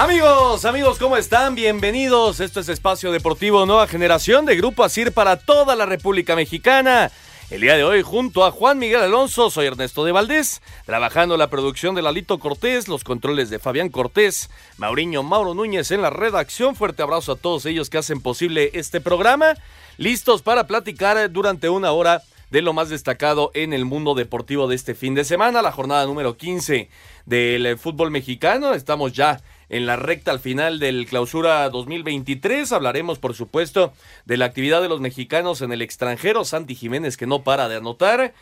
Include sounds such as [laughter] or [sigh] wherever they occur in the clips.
Amigos, amigos, ¿cómo están? Bienvenidos. Esto es Espacio Deportivo Nueva Generación de Grupo Asir para toda la República Mexicana. El día de hoy, junto a Juan Miguel Alonso, soy Ernesto de Valdés, trabajando la producción de Lalito Cortés, los controles de Fabián Cortés, Mauriño Mauro Núñez en la redacción. Fuerte abrazo a todos ellos que hacen posible este programa. Listos para platicar durante una hora de lo más destacado en el mundo deportivo de este fin de semana, la jornada número 15 del fútbol mexicano. Estamos ya en la recta al final del clausura 2023. Hablaremos, por supuesto, de la actividad de los mexicanos en el extranjero. Santi Jiménez que no para de anotar.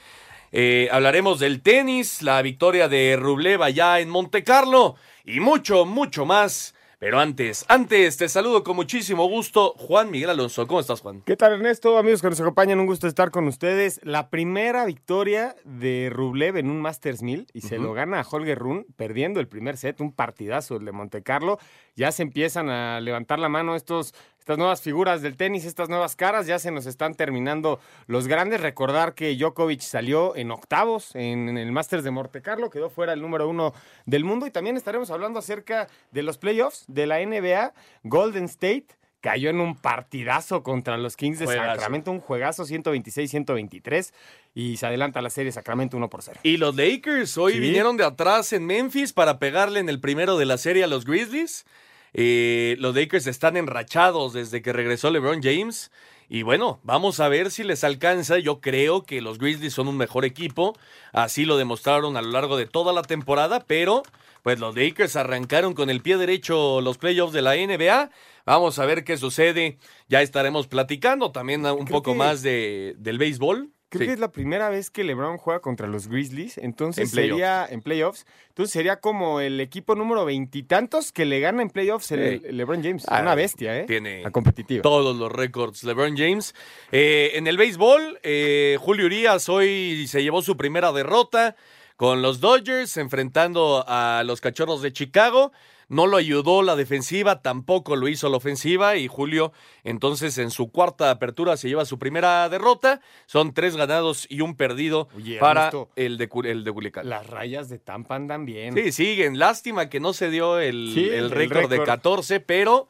Eh, hablaremos del tenis, la victoria de Rublev allá en Monte Carlo y mucho, mucho más. Pero antes, antes, te saludo con muchísimo gusto, Juan Miguel Alonso. ¿Cómo estás, Juan? ¿Qué tal, Ernesto? Amigos que nos acompañan, un gusto estar con ustedes. La primera victoria de Rublev en un Masters 1000 y se lo gana a Holger Run, perdiendo el primer set, un partidazo el de Monte Carlo. Ya se empiezan a levantar la mano estos estas nuevas figuras del tenis, estas nuevas caras, ya se nos están terminando los grandes. Recordar que Djokovic salió en octavos en, el Masters de Monte Carlo, quedó fuera el número uno del mundo y también estaremos hablando acerca de los playoffs de la NBA. Golden State cayó en un partidazo contra los Kings de Sacramento, un juegazo 126-123 y se adelanta la serie Sacramento 1 por 0. Y los Lakers hoy vinieron de atrás en Memphis para pegarle en el primero de la serie a los Grizzlies. Eh, los Lakers están enrachados desde que regresó LeBron James. Y bueno, vamos a ver si les alcanza. Yo creo que los Grizzlies son un mejor equipo. Así lo demostraron a lo largo de toda la temporada. Pero, pues los Lakers arrancaron con el pie derecho los playoffs de la NBA. Vamos a ver qué sucede. Ya estaremos platicando también un poco más de, del béisbol. Creo que es la primera vez que LeBron juega contra los Grizzlies, entonces sería en playoffs. Entonces sería como el equipo número veintitantos que le gana en playoffs el, LeBron James. Ah, Una bestia, ¿eh? Tiene a competitivo. todos los récords LeBron James. Eh, en el béisbol, eh, Julio Urias hoy se llevó su primera derrota con los Dodgers enfrentando a los Cachorros de Chicago. No lo ayudó la defensiva, tampoco lo hizo la ofensiva y Julio entonces en su cuarta apertura se lleva su primera derrota. Son tres ganados y un perdido para el de, el de Culiacán. Las rayas de Tampa andan bien. Sí, siguen. Lástima que no se dio el, récord de 14, pero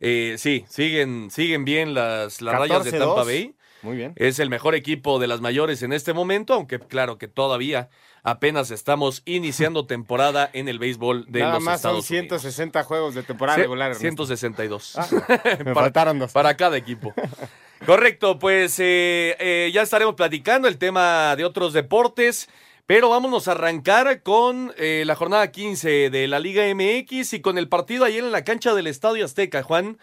eh, sí, siguen, siguen bien las, las rayas de Tampa Bay. Muy bien. Es el mejor equipo de las mayores en este momento, aunque claro que todavía apenas estamos iniciando [laughs] temporada en el béisbol de Nada los más Estados son 160 juegos de temporada regular. 162. Ah, [laughs] me faltaron dos. Para cada equipo. [laughs] Correcto, pues eh, eh, ya estaremos platicando el tema de otros deportes. Pero vámonos a arrancar con eh, la jornada 15 de la Liga MX y con el partido ayer en la cancha del Estadio Azteca, Juan.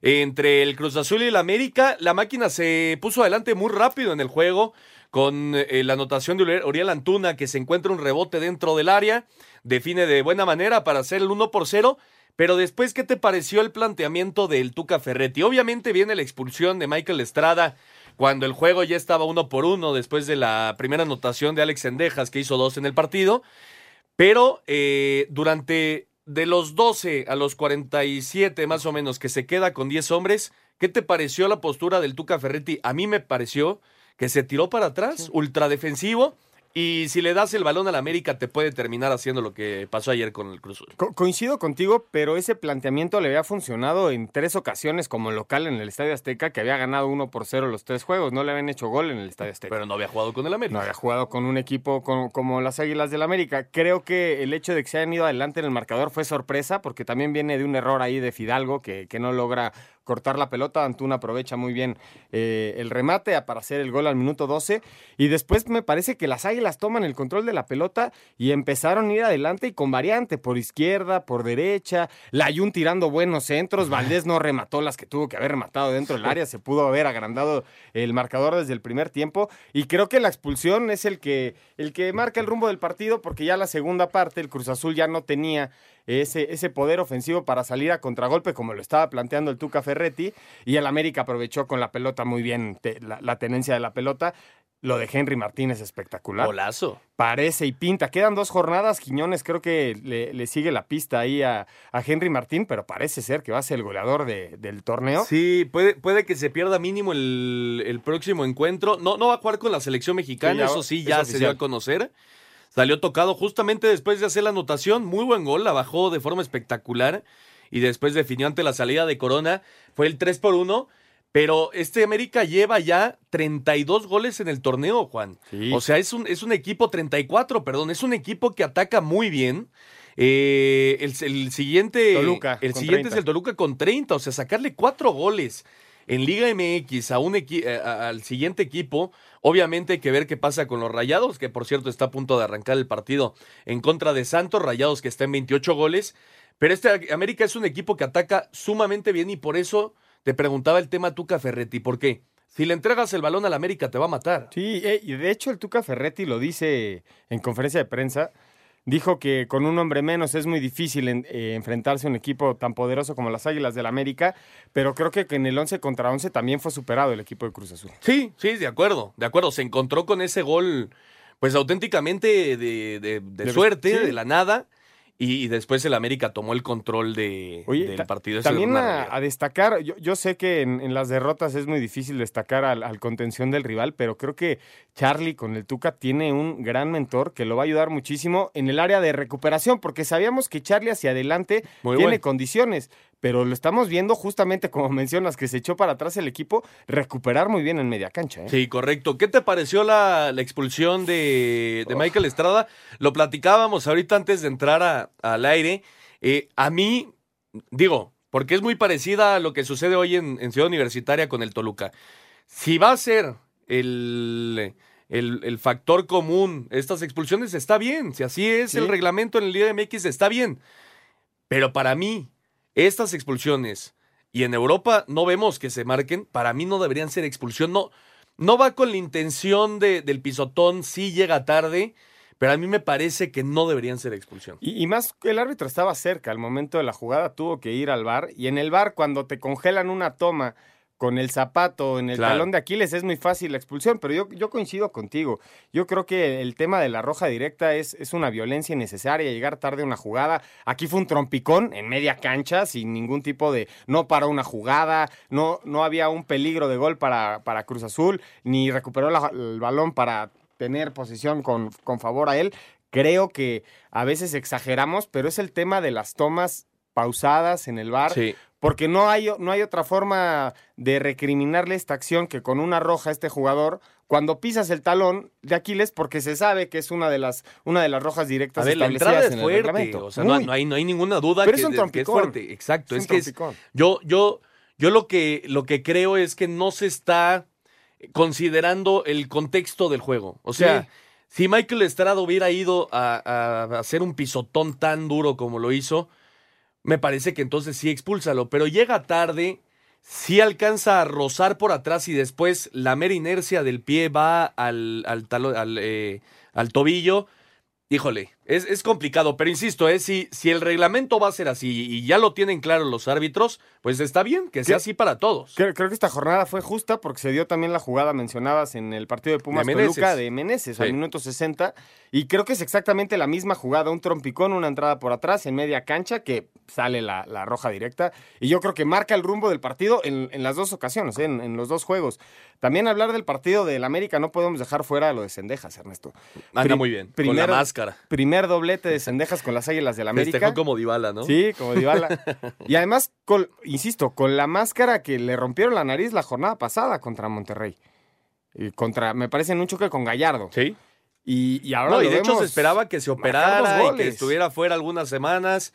Entre el Cruz Azul y el América, la máquina se puso adelante muy rápido en el juego con eh, la anotación de Uriel Antuna que se encuentra un rebote dentro del área, define de buena manera para hacer el 1 por 0. Pero después, ¿qué te pareció el planteamiento del Tuca Ferretti? Obviamente viene la expulsión de Michael Estrada cuando el juego ya estaba uno por uno después de la primera anotación de Alex Endejas que hizo dos en el partido. Pero eh, durante de los 12 a los 47 más o menos que se queda con 10 hombres, ¿qué te pareció la postura del Tuca Ferretti? A mí me pareció que se tiró para atrás, ultra defensivo. Y si le das el balón al América, te puede terminar haciendo lo que pasó ayer con el Cruz coincido contigo, pero ese planteamiento le había funcionado en tres ocasiones como local en el Estadio Azteca, que había ganado uno por cero los tres juegos. No le habían hecho gol en el Estadio Azteca. Pero no había jugado con el América. No había jugado con un equipo como las Águilas del América. Creo que el hecho de que se hayan ido adelante en el marcador fue sorpresa, porque también viene de un error ahí de Fidalgo, que, que no logra cortar la pelota. Antuna aprovecha muy bien eh, el remate para hacer el gol al minuto 12. Y después me parece que las Águilas toman el control de la pelota y empezaron a ir adelante y con variante, por izquierda, por derecha. Layun tirando buenos centros. Valdés no remató las que tuvo que haber rematado dentro del área. Se pudo haber agrandado el marcador desde el primer tiempo. Y creo que la expulsión es el que, el que marca el rumbo del partido porque ya la segunda parte el Cruz Azul ya no tenía ese, ese poder ofensivo para salir a contragolpe, como lo estaba planteando el Tuca Ferretti, y el América aprovechó con la pelota muy bien la, la tenencia de la pelota. Lo de Henry Martínez espectacular. Golazo. Parece y pinta. Quedan dos jornadas. Quiñones creo que le, sigue la pista ahí a, Henry Martín, pero parece ser que va a ser el goleador del torneo. Sí, puede, puede que se pierda mínimo el, próximo encuentro. No, no va a jugar con la selección mexicana, eso sí, ya se dio a conocer. Salió tocado justamente después de hacer la anotación. Muy buen gol, la bajó de forma espectacular. Y después definió ante la salida de Corona. Fue el 3 por 1 pero este América lleva ya 32 goles en el torneo, Juan. O sea, es un, es un equipo, 34, perdón, es un equipo que ataca muy bien. Eh, el, siguiente, el siguiente es el Toluca con 30, o sea, sacarle cuatro goles en Liga MX a un eh, al siguiente equipo, obviamente hay que ver qué pasa con los Rayados, que por cierto está a punto de arrancar el partido en contra de Santos, Rayados que está en 28 goles, pero este América es un equipo que ataca sumamente bien y por eso te preguntaba el tema Tuca Ferretti, ¿por qué? Si le entregas el balón al América te va a matar. Sí, eh, y de hecho el Tuca Ferretti lo dice en conferencia de prensa. Dijo que con un hombre menos es muy difícil eh, enfrentarse a un equipo tan poderoso como las Águilas del América, pero creo que en el 11 contra 11 también fue superado el equipo de Cruz Azul. Sí, sí, de acuerdo, de acuerdo. Se encontró con ese gol, pues auténticamente de, suerte, de la nada y, después el América tomó el control de, del partido. También a, destacar, yo, sé que en, las derrotas es muy difícil destacar al, contención del rival, pero creo que Charlie con el Tuca tiene un gran mentor que lo va a ayudar muchísimo en el área de recuperación, porque sabíamos que Charlie hacia adelante tiene condiciones, pero lo estamos viendo justamente como mencionas, que se echó para atrás el equipo, recuperar muy bien en media cancha. ¿eh? Sí, correcto. ¿Qué te pareció la, expulsión de, Michael Estrada? Lo platicábamos ahorita antes de entrar al aire. Eh, a mí, digo, porque es muy parecida a lo que sucede hoy en, Ciudad Universitaria con el Toluca. Si va a ser el, el, factor común estas expulsiones, está bien. Si así es el reglamento en el Liga MX, está bien. Pero para mí, estas expulsiones, y en Europa no vemos que se marquen, para mí no deberían ser expulsión. No, no va con la intención de, del pisotón, sí llega tarde, pero a mí me parece que no deberían ser expulsión. Y, y, más, el árbitro estaba cerca al momento de la jugada, tuvo que ir al bar, y en el bar cuando te congelan una toma con el zapato en el talón de Aquiles es muy fácil la expulsión, pero yo, yo coincido contigo. Yo creo que el tema de la roja directa es, es una violencia innecesaria, llegar tarde a una jugada. Aquí fue un trompicón en media cancha, sin ningún tipo de. No para una jugada, no, no había un peligro de gol para, para Cruz Azul, ni recuperó el balón para tener posición con, con favor a él. Creo que a veces exageramos, pero es el tema de las tomas pausadas en el bar. Sí porque no hay, no hay otra forma de recriminarle esta acción que con una roja a este jugador cuando pisas el talón de Aquiles porque se sabe que es una de las, una de las rojas directas a ver, establecidas la entrada es fuerte, O sea, no, hay, no hay ninguna duda que, es, es fuerte. Exacto. Es, que es, yo, yo, yo lo que, lo que creo es que no se está considerando el contexto del juego. O sea, si Michael Estrada hubiera ido a, a hacer un pisotón tan duro como lo hizo, me parece que entonces sí expúlsalo, pero llega tarde, sí alcanza a rozar por atrás y después la mera inercia del pie va al, al, al, eh, al tobillo. Híjole, es, es, complicado, pero insisto, ¿eh? si, si el reglamento va a ser así y ya lo tienen claro los árbitros, pues está bien, que sea así para todos. Creo, que esta jornada fue justa porque se dio también la jugada mencionadas en el partido de Pumas de Toluca de Meneses al minuto 60 y creo que es exactamente la misma jugada, un trompicón, una entrada por atrás en media cancha que sale la, roja directa y yo creo que marca el rumbo del partido en, en las dos ocasiones, ¿eh? en, en, los dos juegos. También hablar del partido del América no podemos dejar fuera lo de Cendejas, Ernesto. Anda muy bien, con la máscara Primer doblete de Cendejas con las Águilas del América. Festejó como Dybala, ¿no? Sí, como Dybala. [laughs] y además, insisto, con la máscara que le rompieron la nariz la jornada pasada contra Monterrey. Y contra, me parece, en un choque con Gallardo. Sí. Y, ahora no, y de hecho se esperaba que se operara y que estuviera fuera algunas semanas,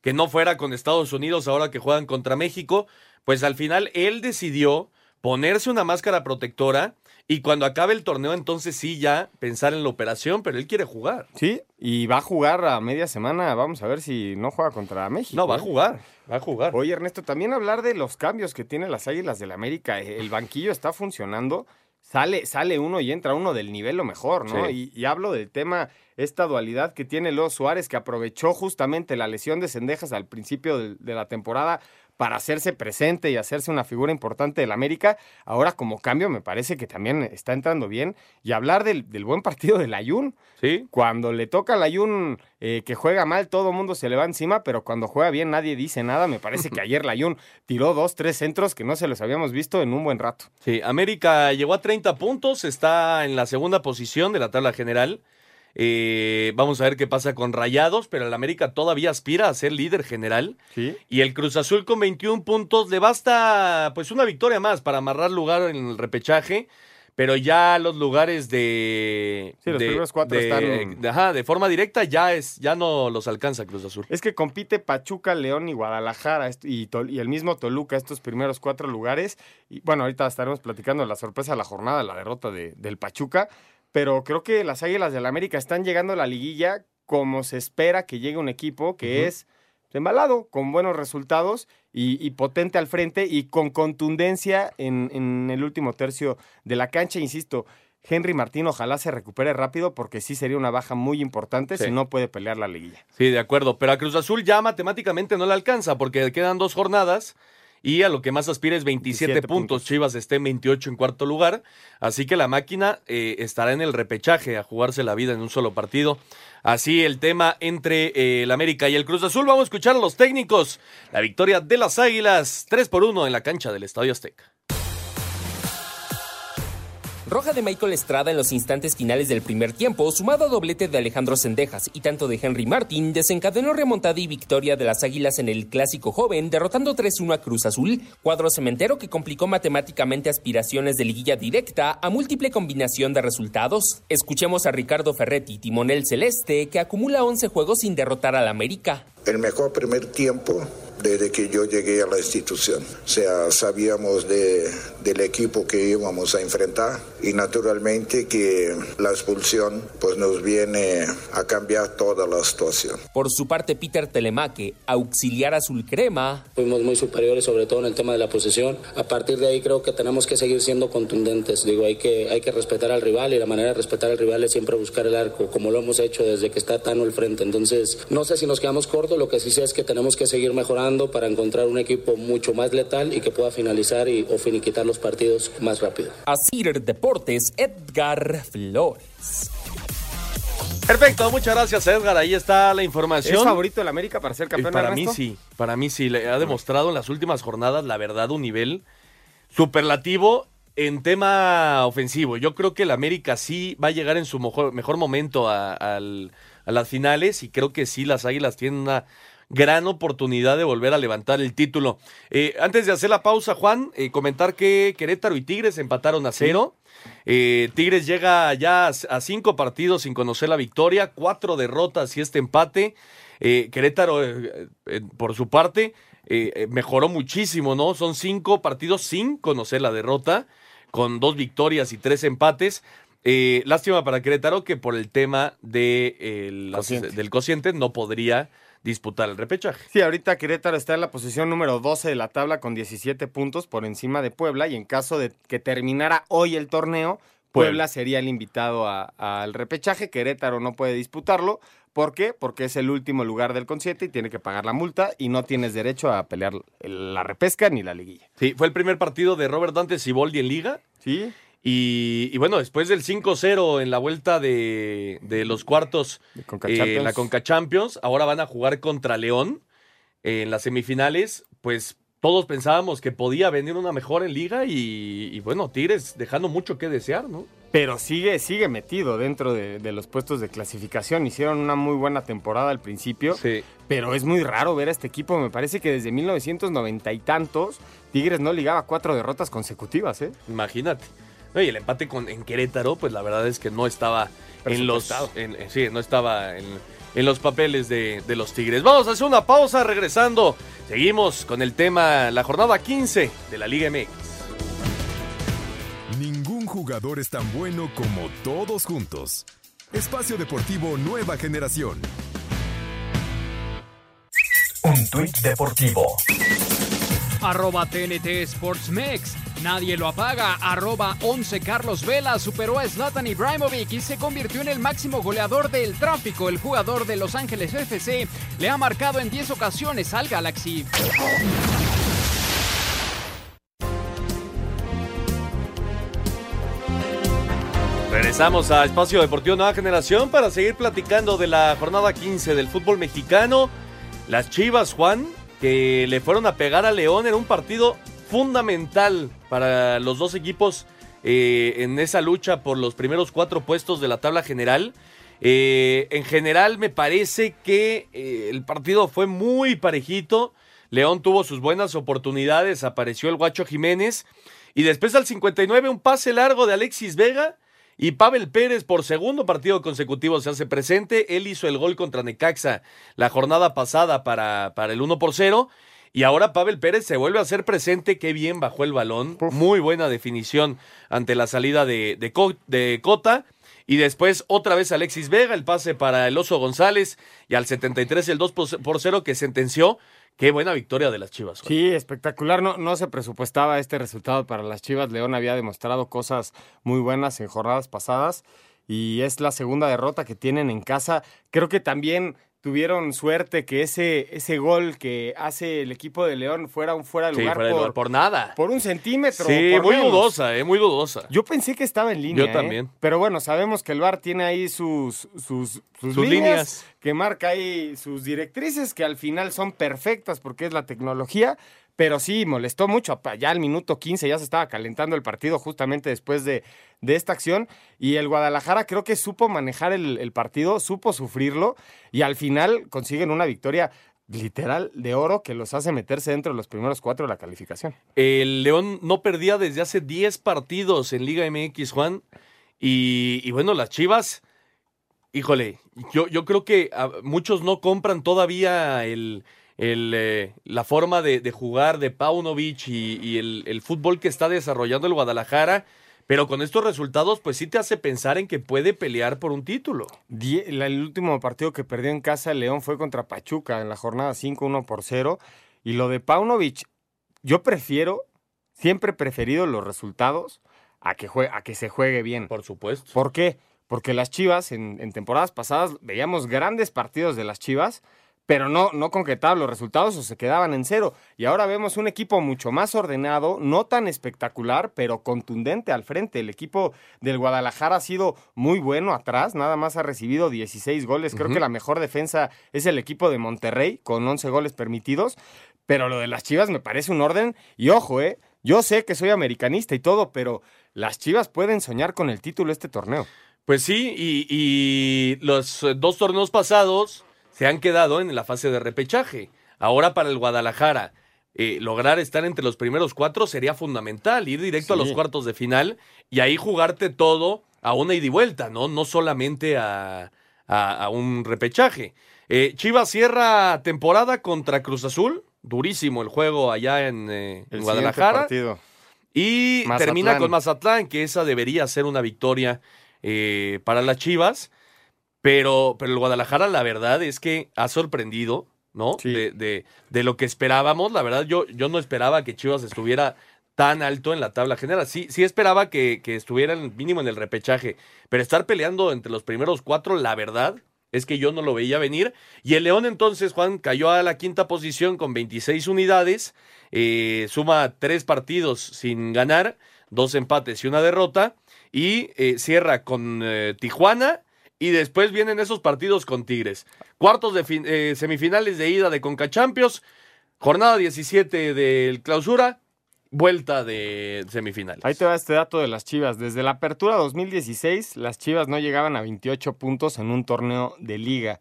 que no fuera con Estados Unidos ahora que juegan contra México. Pues al final él decidió ponerse una máscara protectora y cuando acabe el torneo, entonces sí, ya pensar en la operación, pero él quiere jugar. Sí, y va a jugar a media semana. Vamos a ver si no juega contra México. No, va a ¿eh? jugar, va a jugar. Oye, Ernesto, también hablar de los cambios que tienen las Águilas del América. El banquillo está funcionando. sale, sale uno y entra uno del nivel lo mejor, ¿no? Y, y, hablo del tema, esta dualidad que tiene Leo Suárez, que aprovechó justamente la lesión de Cendejas al principio de, de la temporada para hacerse presente y hacerse una figura importante del América. Ahora, como cambio, me parece que también está entrando bien. Y hablar del, buen partido del Ayun. Sí. Cuando le toca al Ayun eh, que juega mal, todo el mundo se le va encima, pero cuando juega bien nadie dice nada. Me parece que [laughs] ayer Ayun tiró dos, tres centros que no se los habíamos visto en un buen rato. Sí, América llegó a 30 puntos, está en la segunda posición de la tabla general. Eh, vamos a ver qué pasa con Rayados, pero el América todavía aspira a ser líder general. ¿Sí? Y el Cruz Azul con 21 puntos le basta pues una victoria más para amarrar lugar en el repechaje. Pero ya los lugares de. Sí, los primeros cuatro están. De, ajá, de forma directa ya, es, ya no los alcanza Cruz Azul. Es que compite Pachuca, León y Guadalajara y, y, el mismo Toluca, estos primeros cuatro lugares. Y bueno, ahorita estaremos platicando de la sorpresa de la jornada, la derrota de, del Pachuca pero creo que las Águilas del la América están llegando a la liguilla como se espera que llegue un equipo que es embalado, con buenos resultados y, potente al frente y con contundencia en, el último tercio de la cancha. Insisto, Henry Martín ojalá se recupere rápido porque sí sería una baja muy importante si no puede pelear la liguilla. Sí, de acuerdo, pero a Cruz Azul ya matemáticamente no le alcanza porque quedan dos jornadas y a lo que más aspira es 27, puntos. Chivas está en 28 en cuarto lugar. Así que la máquina eh, estará en el repechaje a jugarse la vida en un solo partido. Así el tema entre eh, el América y el Cruz Azul. Vamos a escuchar a los técnicos. La victoria de las Águilas, 3 por 1 en la cancha del Estadio Azteca. Roja de Michael Estrada en los instantes finales del primer tiempo, sumado a doblete de Alejandro Sendejas y tanto de Henry Martin, desencadenó remontada y victoria de las Águilas en el Clásico Joven, derrotando 3-1 a Cruz Azul, cuadro cementero que complicó matemáticamente aspiraciones de liguilla directa a múltiple combinación de resultados. Escuchemos a Ricardo Ferretti, timonel celeste, que acumula 11 juegos sin derrotar al América. El mejor primer tiempo desde que yo llegué a la institución. O sea, sabíamos de, del equipo que íbamos a enfrentar y naturalmente que la expulsión pues nos viene a cambiar toda la situación. Por su parte, Peter Telemaque, auxiliar azul crema. Fuimos muy superiores, sobre todo en el tema de la posesión. A partir de ahí creo que tenemos que seguir siendo contundentes. Digo, hay que, hay que respetar al rival y la manera de respetar al rival es siempre buscar el arco, como lo hemos hecho desde que está Tano al frente. Entonces, no sé si nos quedamos cortos, lo que sí sé es que tenemos que seguir mejorando para encontrar un equipo mucho más letal y que pueda finalizar y, o finiquitar los partidos más rápido. Asir Deportes, Edgar Flores. Perfecto, muchas gracias Edgar. Ahí está la información. ¿Es favorito el América para ser campeón? Para mí sí, para mí sí. Le ha demostrado en las últimas jornadas, la verdad, un nivel superlativo en tema ofensivo. Yo creo que el América sí va a llegar en su mejor, mejor momento a, a las finales y creo que sí las Águilas tienen una gran oportunidad de volver a levantar el título. Eh, antes de hacer la pausa, Juan, eh, comentar que Querétaro y Tigres empataron a cero. Eh, Tigres llega ya a cinco partidos sin conocer la victoria, cuatro derrotas y este empate. Querétaro, por su parte, mejoró muchísimo, ¿no? Son cinco partidos sin conocer la derrota, con dos victorias y tres empates. Lástima para Querétaro que por el tema de, del cociente no podría disputar el repechaje. Sí, ahorita Querétaro está en la posición número 12 de la tabla con 17 puntos por encima de Puebla y en caso de que terminara hoy el torneo, Puebla, sería el invitado al repechaje, Querétaro no puede disputarlo. ¿Por qué? Porque es el último lugar del concierto y tiene que pagar la multa y no tienes derecho a pelear la repesca ni la liguilla. Sí, fue el primer partido de Robert Dante Siboldi en liga. Sí. Y, bueno, después del 5-0 en la vuelta de, los cuartos en la Conca Champions, ahora van a jugar contra León en las semifinales. Pues todos pensábamos que podía venir una mejor en liga y, bueno, Tigres dejando mucho que desear, ¿no? Pero sigue, sigue metido dentro de, de, los puestos de clasificación. Hicieron una muy buena temporada al principio. Sí. Pero es muy raro ver a este equipo. Me parece que desde 1990 y tantos, Tigres no ligaba cuatro derrotas consecutivas, ¿eh? Imagínate y el empate con, en Querétaro, pues la verdad es que no estaba en los. En, sí, no estaba en, los papeles de, de, los Tigres. Vamos a hacer una pausa regresando. Seguimos con el tema, la jornada 15 de la Liga MX. Ningún jugador es tan bueno como todos juntos. Espacio Deportivo Nueva Generación. Un tuit deportivo. Arroba TNT Sports Nadie lo apaga. Arroba 11 Carlos Vela superó a Zlatan Ibrahimovic y se convirtió en el máximo goleador del tráfico. El jugador de Los Ángeles FC le ha marcado en 10 ocasiones al Galaxy. Regresamos a Espacio Deportivo Nueva Generación para seguir platicando de la jornada 15 del fútbol mexicano. Las Chivas, Juan, que le fueron a pegar a León en un partido fundamental para los dos equipos eh, en esa lucha por los primeros cuatro puestos de la tabla general. Eh, en general me parece que eh, el partido fue muy parejito. León tuvo sus buenas oportunidades, apareció el Guacho Jiménez y después al 59 un pase largo de Alexis Vega y Pavel Pérez por segundo partido consecutivo se hace presente. Él hizo el gol contra Necaxa la jornada pasada para, para el 1 por 0 y ahora Pavel Pérez se vuelve a hacer presente. Qué bien bajó el balón. Muy buena definición ante la salida de, de, Cota. Y después otra vez Alexis Vega, el pase para el Oso González. Y al 73 el 2 por 0 que sentenció. Qué buena victoria de las Chivas. Sí, espectacular. No, no se presupuestaba este resultado para las Chivas. León había demostrado cosas muy buenas en jornadas pasadas y es la segunda derrota que tienen en casa. Creo que también tuvieron suerte que ese, ese gol que hace el equipo de León fuera un fuera de lugar, por, por, nada. Por un centímetro. Sí, muy dudosa, eh, muy dudosa. Yo pensé que estaba en línea. Yo también. Eh, pero bueno, sabemos que el VAR tiene ahí sus, sus, sus, líneas, que marca ahí sus directrices, que al final son perfectas porque es la tecnología. Pero sí, molestó mucho. Ya al minuto 15 ya se estaba calentando el partido justamente después de, de esta acción. Y el Guadalajara creo que supo manejar el, partido, supo sufrirlo y al final consiguen una victoria literal de oro que los hace meterse dentro de los primeros cuatro de la calificación. El León no perdía desde hace 10 partidos en Liga MX, Juan. Y, y bueno, las Chivas, híjole, yo, yo creo que muchos no compran todavía el el, eh, la forma de, jugar de Paunovic y, el, fútbol que está desarrollando el Guadalajara. Pero con estos resultados, pues sí te hace pensar en que puede pelear por un título. el último partido que perdió en casa León fue contra Pachuca en la jornada 5-1 por 0. Y lo de Paunovic, yo prefiero, siempre he preferido los resultados a que, a que se juegue bien. Por supuesto. ¿Por qué? Porque las Chivas, en, en temporadas pasadas, veíamos grandes partidos de las Chivas pero no, no concretaban los resultados o se quedaban en cero. Y ahora vemos un equipo mucho más ordenado, no tan espectacular, pero contundente al frente. El equipo del Guadalajara ha sido muy bueno atrás, nada más ha recibido 16 goles. Creo que la mejor defensa es el equipo de Monterrey, con 11 goles permitidos. Pero lo de las Chivas me parece un orden. Y ojo, eh, yo sé que soy americanista y todo, pero las Chivas pueden soñar con el título este torneo. Pues sí, y, y los dos torneos pasados se han quedado en la fase de repechaje. Ahora para el Guadalajara, eh, lograr estar entre los primeros cuatro sería fundamental, ir directo a los cuartos de final y ahí jugarte todo a una ida y vuelta, ¿no? No solamente a, un repechaje. Eh, Chivas cierra temporada contra Cruz Azul, durísimo el juego allá en, eh, Guadalajara. Y termina con Mazatlán, que esa debería ser una victoria para las Chivas. Pero, pero el Guadalajara, la verdad es que ha sorprendido, ¿no? De, de, lo que esperábamos. La verdad, yo, yo no esperaba que Chivas estuviera tan alto en la tabla general. Sí, sí esperaba que, que estuviera mínimo en el repechaje, pero estar peleando entre los primeros cuatro, la verdad es que yo no lo veía venir. Y el León entonces, Juan, cayó a la quinta posición con 26 unidades, eh, suma tres partidos sin ganar, dos empates y una derrota, y eh, cierra con eh, Tijuana y después vienen esos partidos con Tigres. Cuartos de eh, semifinales de ida de Conca Champions, jornada 17 del clausura, vuelta de semifinales. Ahí te va este dato de las Chivas. Desde la apertura 2016, las Chivas no llegaban a 28 puntos en un torneo de liga.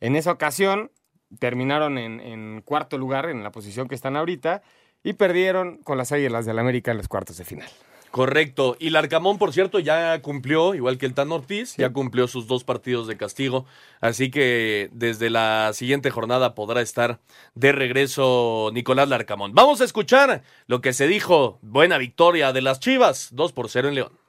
En esa ocasión, terminaron en, cuarto lugar, en la posición que están ahorita, y perdieron con las Águilas del América en los cuartos de final. Correcto. Y Larcamón, por cierto, ya cumplió, igual que el Tan Ortiz, ya cumplió sus dos partidos de castigo. Así que desde la siguiente jornada podrá estar de regreso Nicolás Larcamón. Vamos a escuchar lo que se dijo. Buena victoria de las Chivas, 2 por 0 en León.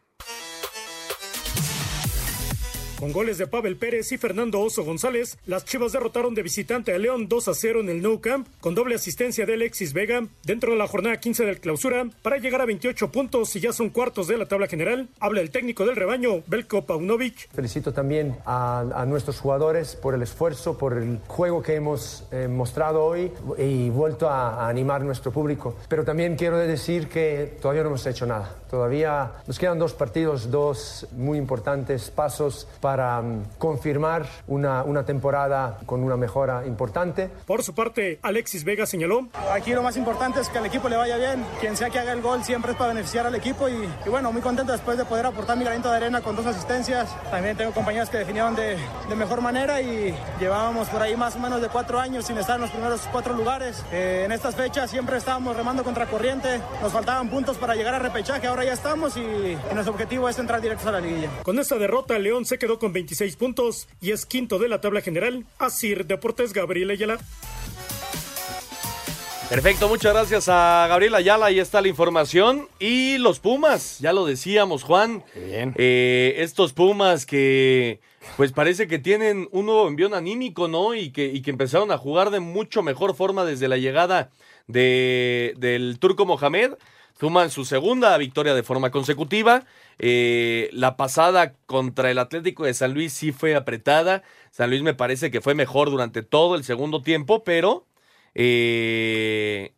Con goles de Pavel Pérez y Fernando Oso González, las Chivas derrotaron de visitante a León 2 a 0 en el Nou Camp, con doble asistencia de Alexis Vega dentro de la jornada 15 del clausura, para llegar a 28 puntos y ya son cuartos de la tabla general. Habla el técnico del rebaño, Belko Paunovic. Felicito también a, nuestros jugadores por el esfuerzo, por el juego que hemos eh, mostrado hoy y vuelto a, a animar a nuestro público. Pero también quiero decir que todavía no hemos hecho nada. Todavía nos quedan dos partidos, dos muy importantes pasos para mm, confirmar una, una temporada con una mejora importante. Por su parte, Alexis Vega señaló. Aquí lo más importante es que al equipo le vaya bien. Quien sea que haga el gol siempre es para beneficiar al equipo y, bueno, muy contento después de poder aportar mi granito de arena con dos asistencias. También tengo compañeros que definieron de, de mejor manera y llevábamos por ahí más o menos de cuatro años sin estar en los primeros cuatro lugares. Eh, en estas fechas siempre estábamos remando contra corriente, nos faltaban puntos para llegar a repechaje, ahora ya estamos y, y nuestro objetivo es entrar directos a la liguilla. Con esta derrota, León se quedó con 26 puntos y es quinto de la tabla general. Asir Deportes Gabriel Ayala. Perfecto, muchas gracias a Gabriel Ayala. Ahí está la información. Y los Pumas, ya lo decíamos, Juan. Bien. Eh, estos Pumas que, pues parece que tienen un nuevo envión anímico, ¿no? Y que, y que empezaron a jugar de mucho mejor forma desde la llegada de, del Turco Mohamed. Suman su segunda victoria de forma consecutiva. Eh, la pasada contra el Atlético de San Luis sí fue apretada. San Luis me parece que fue mejor durante todo el segundo tiempo, pero eh,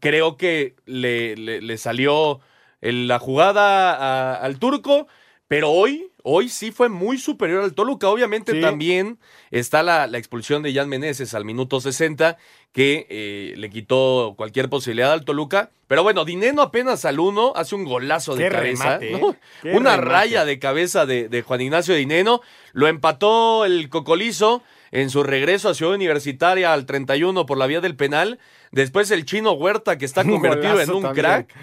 creo que le, salió la jugada al turco, pero hoy, hoy sí fue muy superior al Toluca. Obviamente Sí. también está la, la expulsión de Jan Meneses al minuto 60, que eh, le quitó cualquier posibilidad al Toluca. Pero bueno, Dineno apenas al uno hace un golazo de Qué cabeza. remate, ¿eh? ¿no? Qué Una remate. raya de cabeza de, de Juan Ignacio Dineno. Lo empató el Cocolizo en su regreso a Ciudad Universitaria al 31 por la vía del penal. Después el chino Huerta, que está Un convertido en un también. crack.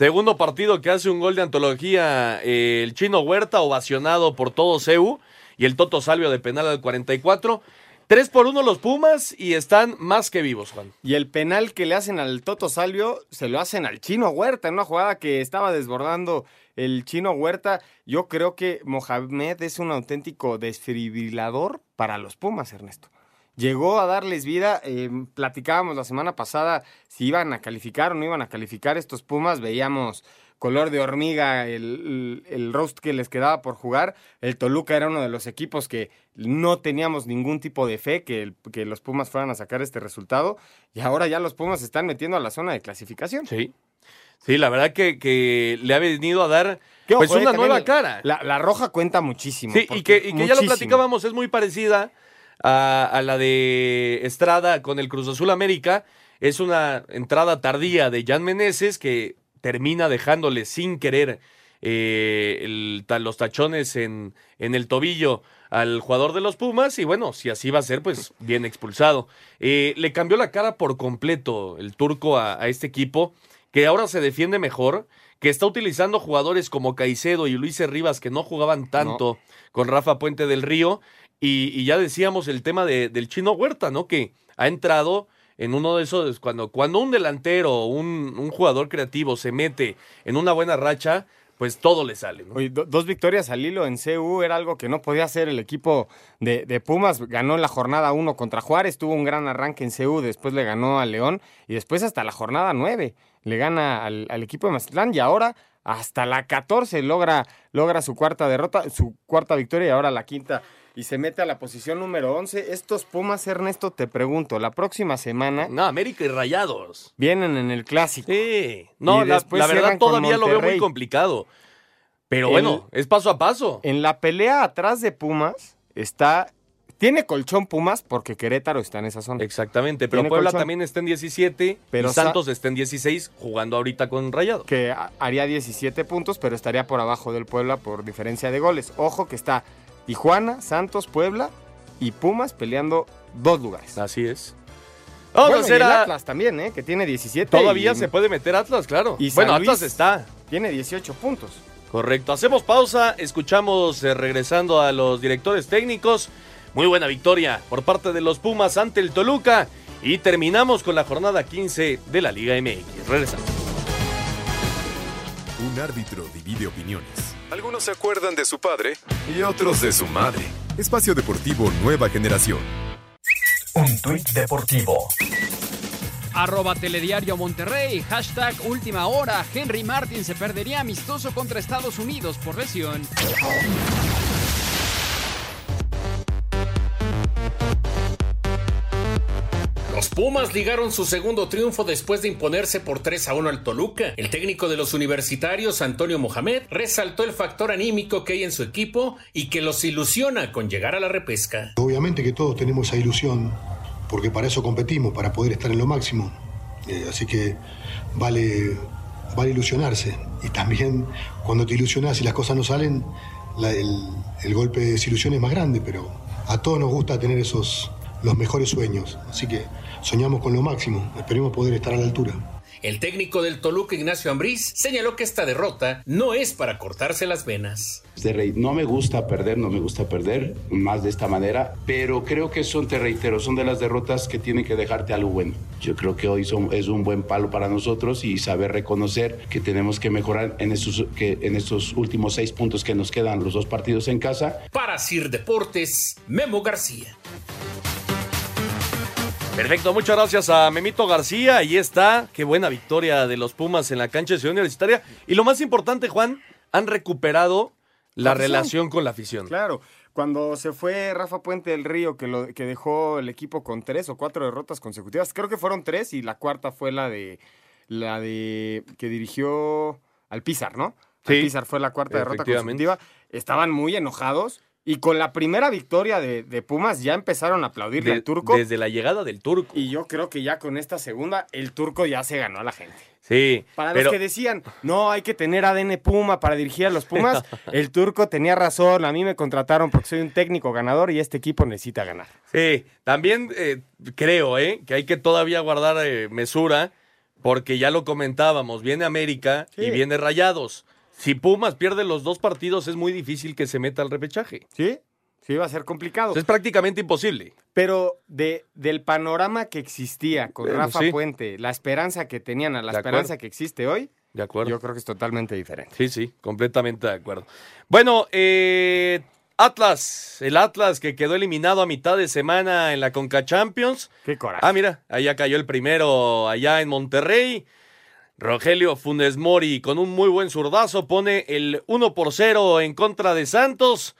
Segundo partido que hace un gol de antología, eh, el chino Huerta, ovacionado por todo CEU, y el Toto Salvio de penal al 44. Tres por uno los Pumas y están más que vivos, Juan. Y el penal que le hacen al Toto Salvio se lo hacen al Chino Huerta en una jugada que estaba desbordando el Chino Huerta. Yo creo que Mohamed es un auténtico desfibrilador para los Pumas, Ernesto. Llegó a darles vida, eh, platicábamos la semana pasada si iban a calificar o no iban a calificar estos Pumas, veíamos color de hormiga el, el, el roast que les quedaba por jugar. El Toluca era uno de los equipos que no teníamos ningún tipo de fe que, el- que los Pumas fueran a sacar este resultado. Y ahora ya los Pumas se están metiendo a la zona de clasificación. Sí. Sí, la verdad que, que le ha venido a dar pues una nueva cara. La, la roja cuenta muchísimo. Sí, y que, y que ya lo platicábamos, es muy parecida a, a la de Estrada con el Cruz Azul América. Es una entrada tardía de Jan Meneses que termina dejándole sin querer eh, el- los tachones en, en el tobillo al jugador de los Pumas y bueno, si así va a ser, pues bien expulsado. Eh, le cambió la cara por completo el turco a, a este equipo, que ahora se defiende mejor, que está utilizando jugadores como Caicedo y Luis Rivas que no jugaban tanto con Rafa Puente del Río. Y, y ya decíamos el tema de- del chino Huerta, ¿no? Que ha entrado en uno de esos, cuando, cuando un delantero, un, un jugador creativo se mete en una buena racha, pues todo le sale, ¿no? Oye, do- dos victorias al hilo en CU era algo que no podía hacer el equipo de, de Pumas. Ganó en la jornada 1 contra Juárez, tuvo un gran arranque en CU, después le ganó a León y después hasta la jornada 9 le gana al, al equipo de Mazatlán y ahora hasta la 14 logra, logra su cuarta derrota, su cuarta victoria y ahora la quinta y se mete a la posición número 11. Estos Pumas, Ernesto, te pregunto, la próxima semana No, América y Rayados. vienen en el clásico. Sí. No, la, verdad todavía lo veo muy complicado. Pero bueno, es paso a paso. En la pelea atrás de Pumas está. Tiene colchón Pumas porque Querétaro está en esa zona. Exactamente, pero Puebla colchón. también está en 17 Pero y Sa- Santos está en 16 jugando ahorita con Rayados. Que ha- haría 17 puntos, pero estaría por abajo del Puebla por diferencia de goles. Ojo que está Tijuana, Santos, Puebla y Pumas peleando dos lugares. Así es. Vamos Bueno, a y hacer el Atlas también, ¿eh? que tiene 17. Todavía y- se puede meter Atlas, claro. Y bueno, Atlas está. Tiene 18 puntos. Correcto. Hacemos pausa, escuchamos eh, regresando a los directores técnicos. Muy buena victoria por parte de los Pumas ante el Toluca. Y terminamos con la jornada 15 de la Liga MX. Regresamos. Un árbitro divide opiniones, Algunos se acuerdan de su padre y otros de su madre. Espacio Deportivo Nueva Generación. Un tuit deportivo. Arroba Telediario Monterrey, hashtag última hora. Henry Martin se perdería amistoso contra Estados Unidos por lesión. Pumas ligaron su segundo triunfo después de imponerse por 3 a 1 al Toluca. El técnico de los universitarios, Antonio Mohamed, resaltó el factor anímico que hay en su equipo y que los ilusiona con llegar a la repesca. Obviamente que todos tenemos esa ilusión, porque para eso competimos, para poder estar en lo máximo. Eh, así que vale, vale ilusionarse. Y también cuando te ilusionas y las cosas no salen, el golpe de desilusión es más grande, pero a todos nos gusta tener esos los mejores sueños. Así que soñamos con lo máximo. Esperemos poder estar a la altura. El técnico del Toluca, Ignacio Ambriz, señaló que esta derrota no es para cortarse las venas. No me gusta perder, no me gusta perder más de esta manera, pero creo que son, te reitero, son de las derrotas que tienen que dejarte algo bueno. Yo creo que hoy son, es un buen palo para nosotros y saber reconocer que tenemos que mejorar en estos, que, en estos últimos seis puntos que nos quedan los dos partidos en casa. Para Sir Deportes, Memo García. Perfecto, muchas gracias a Memito García. Ahí está, qué buena victoria de los Pumas en la cancha de Ciudad Universitaria. Y lo más importante, Juan, han recuperado la, relación con la afición. Claro, cuando se fue Rafa Puente del Río, que, lo, que dejó el equipo con tres o cuatro derrotas consecutivas, creo que fueron tres y la cuarta fue la de la de que dirigió al Pizar, ¿no? Sí, Al Pizar fue la cuarta derrota consecutiva. Estaban muy enojados y con la primera victoria de, de Pumas ya empezaron a aplaudirle De- al turco. Desde la llegada del turco. Y yo creo que ya con esta segunda, el turco ya se ganó a la gente. Sí, Para pero los que decían, no, hay que tener ADN Puma para dirigir a los Pumas, [laughs] el turco tenía razón. A mí me contrataron porque soy un técnico ganador y este equipo necesita ganar. Sí, también eh, creo ¿eh? que hay que todavía guardar eh, mesura, porque ya lo comentábamos, viene América y viene Rayados. Si Pumas pierde los dos partidos, es muy difícil que se meta al repechaje. ¿Sí? Sí, va a ser complicado. Es prácticamente imposible. Pero de, del panorama que existía con Bueno, Rafa sí. Puente, la esperanza que tenían a la De esperanza acuerdo. que existe hoy, De acuerdo. yo creo que es totalmente diferente. Sí, sí, completamente de acuerdo. Bueno, eh, Atlas, el Atlas que quedó eliminado a mitad de semana en la Conca Champions. Qué coraje. Ah, mira, allá cayó el primero allá en Monterrey. Rogelio Funes Mori con un muy buen zurdazo pone el 1 por 0 en contra de Santos.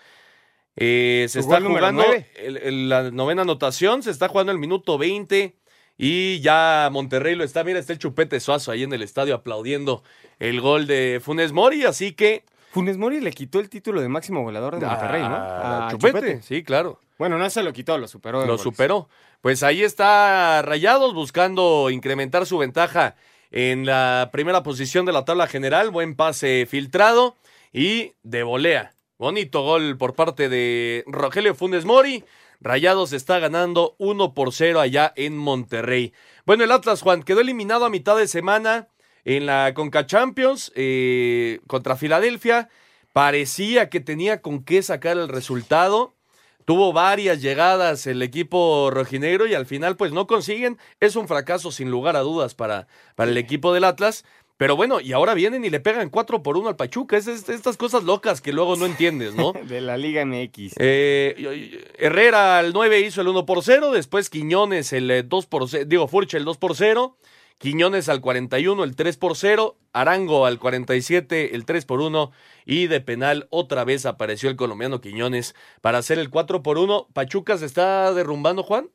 Eh, se está jugando nueve. el- el- la novena anotación, se está jugando el minuto 20 y ya Monterrey lo está, mira, está el chupete suazo ahí en el estadio aplaudiendo el gol de Funes Mori, así que... Funes Mori le quitó el título de máximo goleador de Monterrey, ¿no? Ah, A Chupete, sí, claro. Bueno, no se lo quitó, lo superó. Lo goles. superó. Pues ahí está Rayados buscando incrementar su ventaja en la primera posición de la tabla general. Buen pase filtrado y de volea. Bonito gol por parte de Rogelio Funes Mori. Rayados está ganando 1 por 0 allá en Monterrey. Bueno, el Atlas, Juan, quedó eliminado a mitad de semana en la Conca Champions eh, contra Filadelfia. Parecía que tenía con qué sacar el resultado. Tuvo varias llegadas el equipo rojinegro y al final pues no consiguen. Es un fracaso sin lugar a dudas para, para el equipo del Atlas. Pero bueno, y ahora vienen y le pegan 4 por 1 al Pachuca. Es, es- estas cosas locas que luego no entiendes, ¿no? [laughs] De la Liga MX. Eh, Herrera al 9 hizo el 1 por 0, después Quiñones el eh, 2 por 0, digo Furche el 2 por 0, Quiñones al 41 el 3 por 0, Arango al 47 el 3 por 1 y de penal otra vez apareció el colombiano Quiñones para hacer el 4 por 1. Pachuca se está derrumbando, Juan.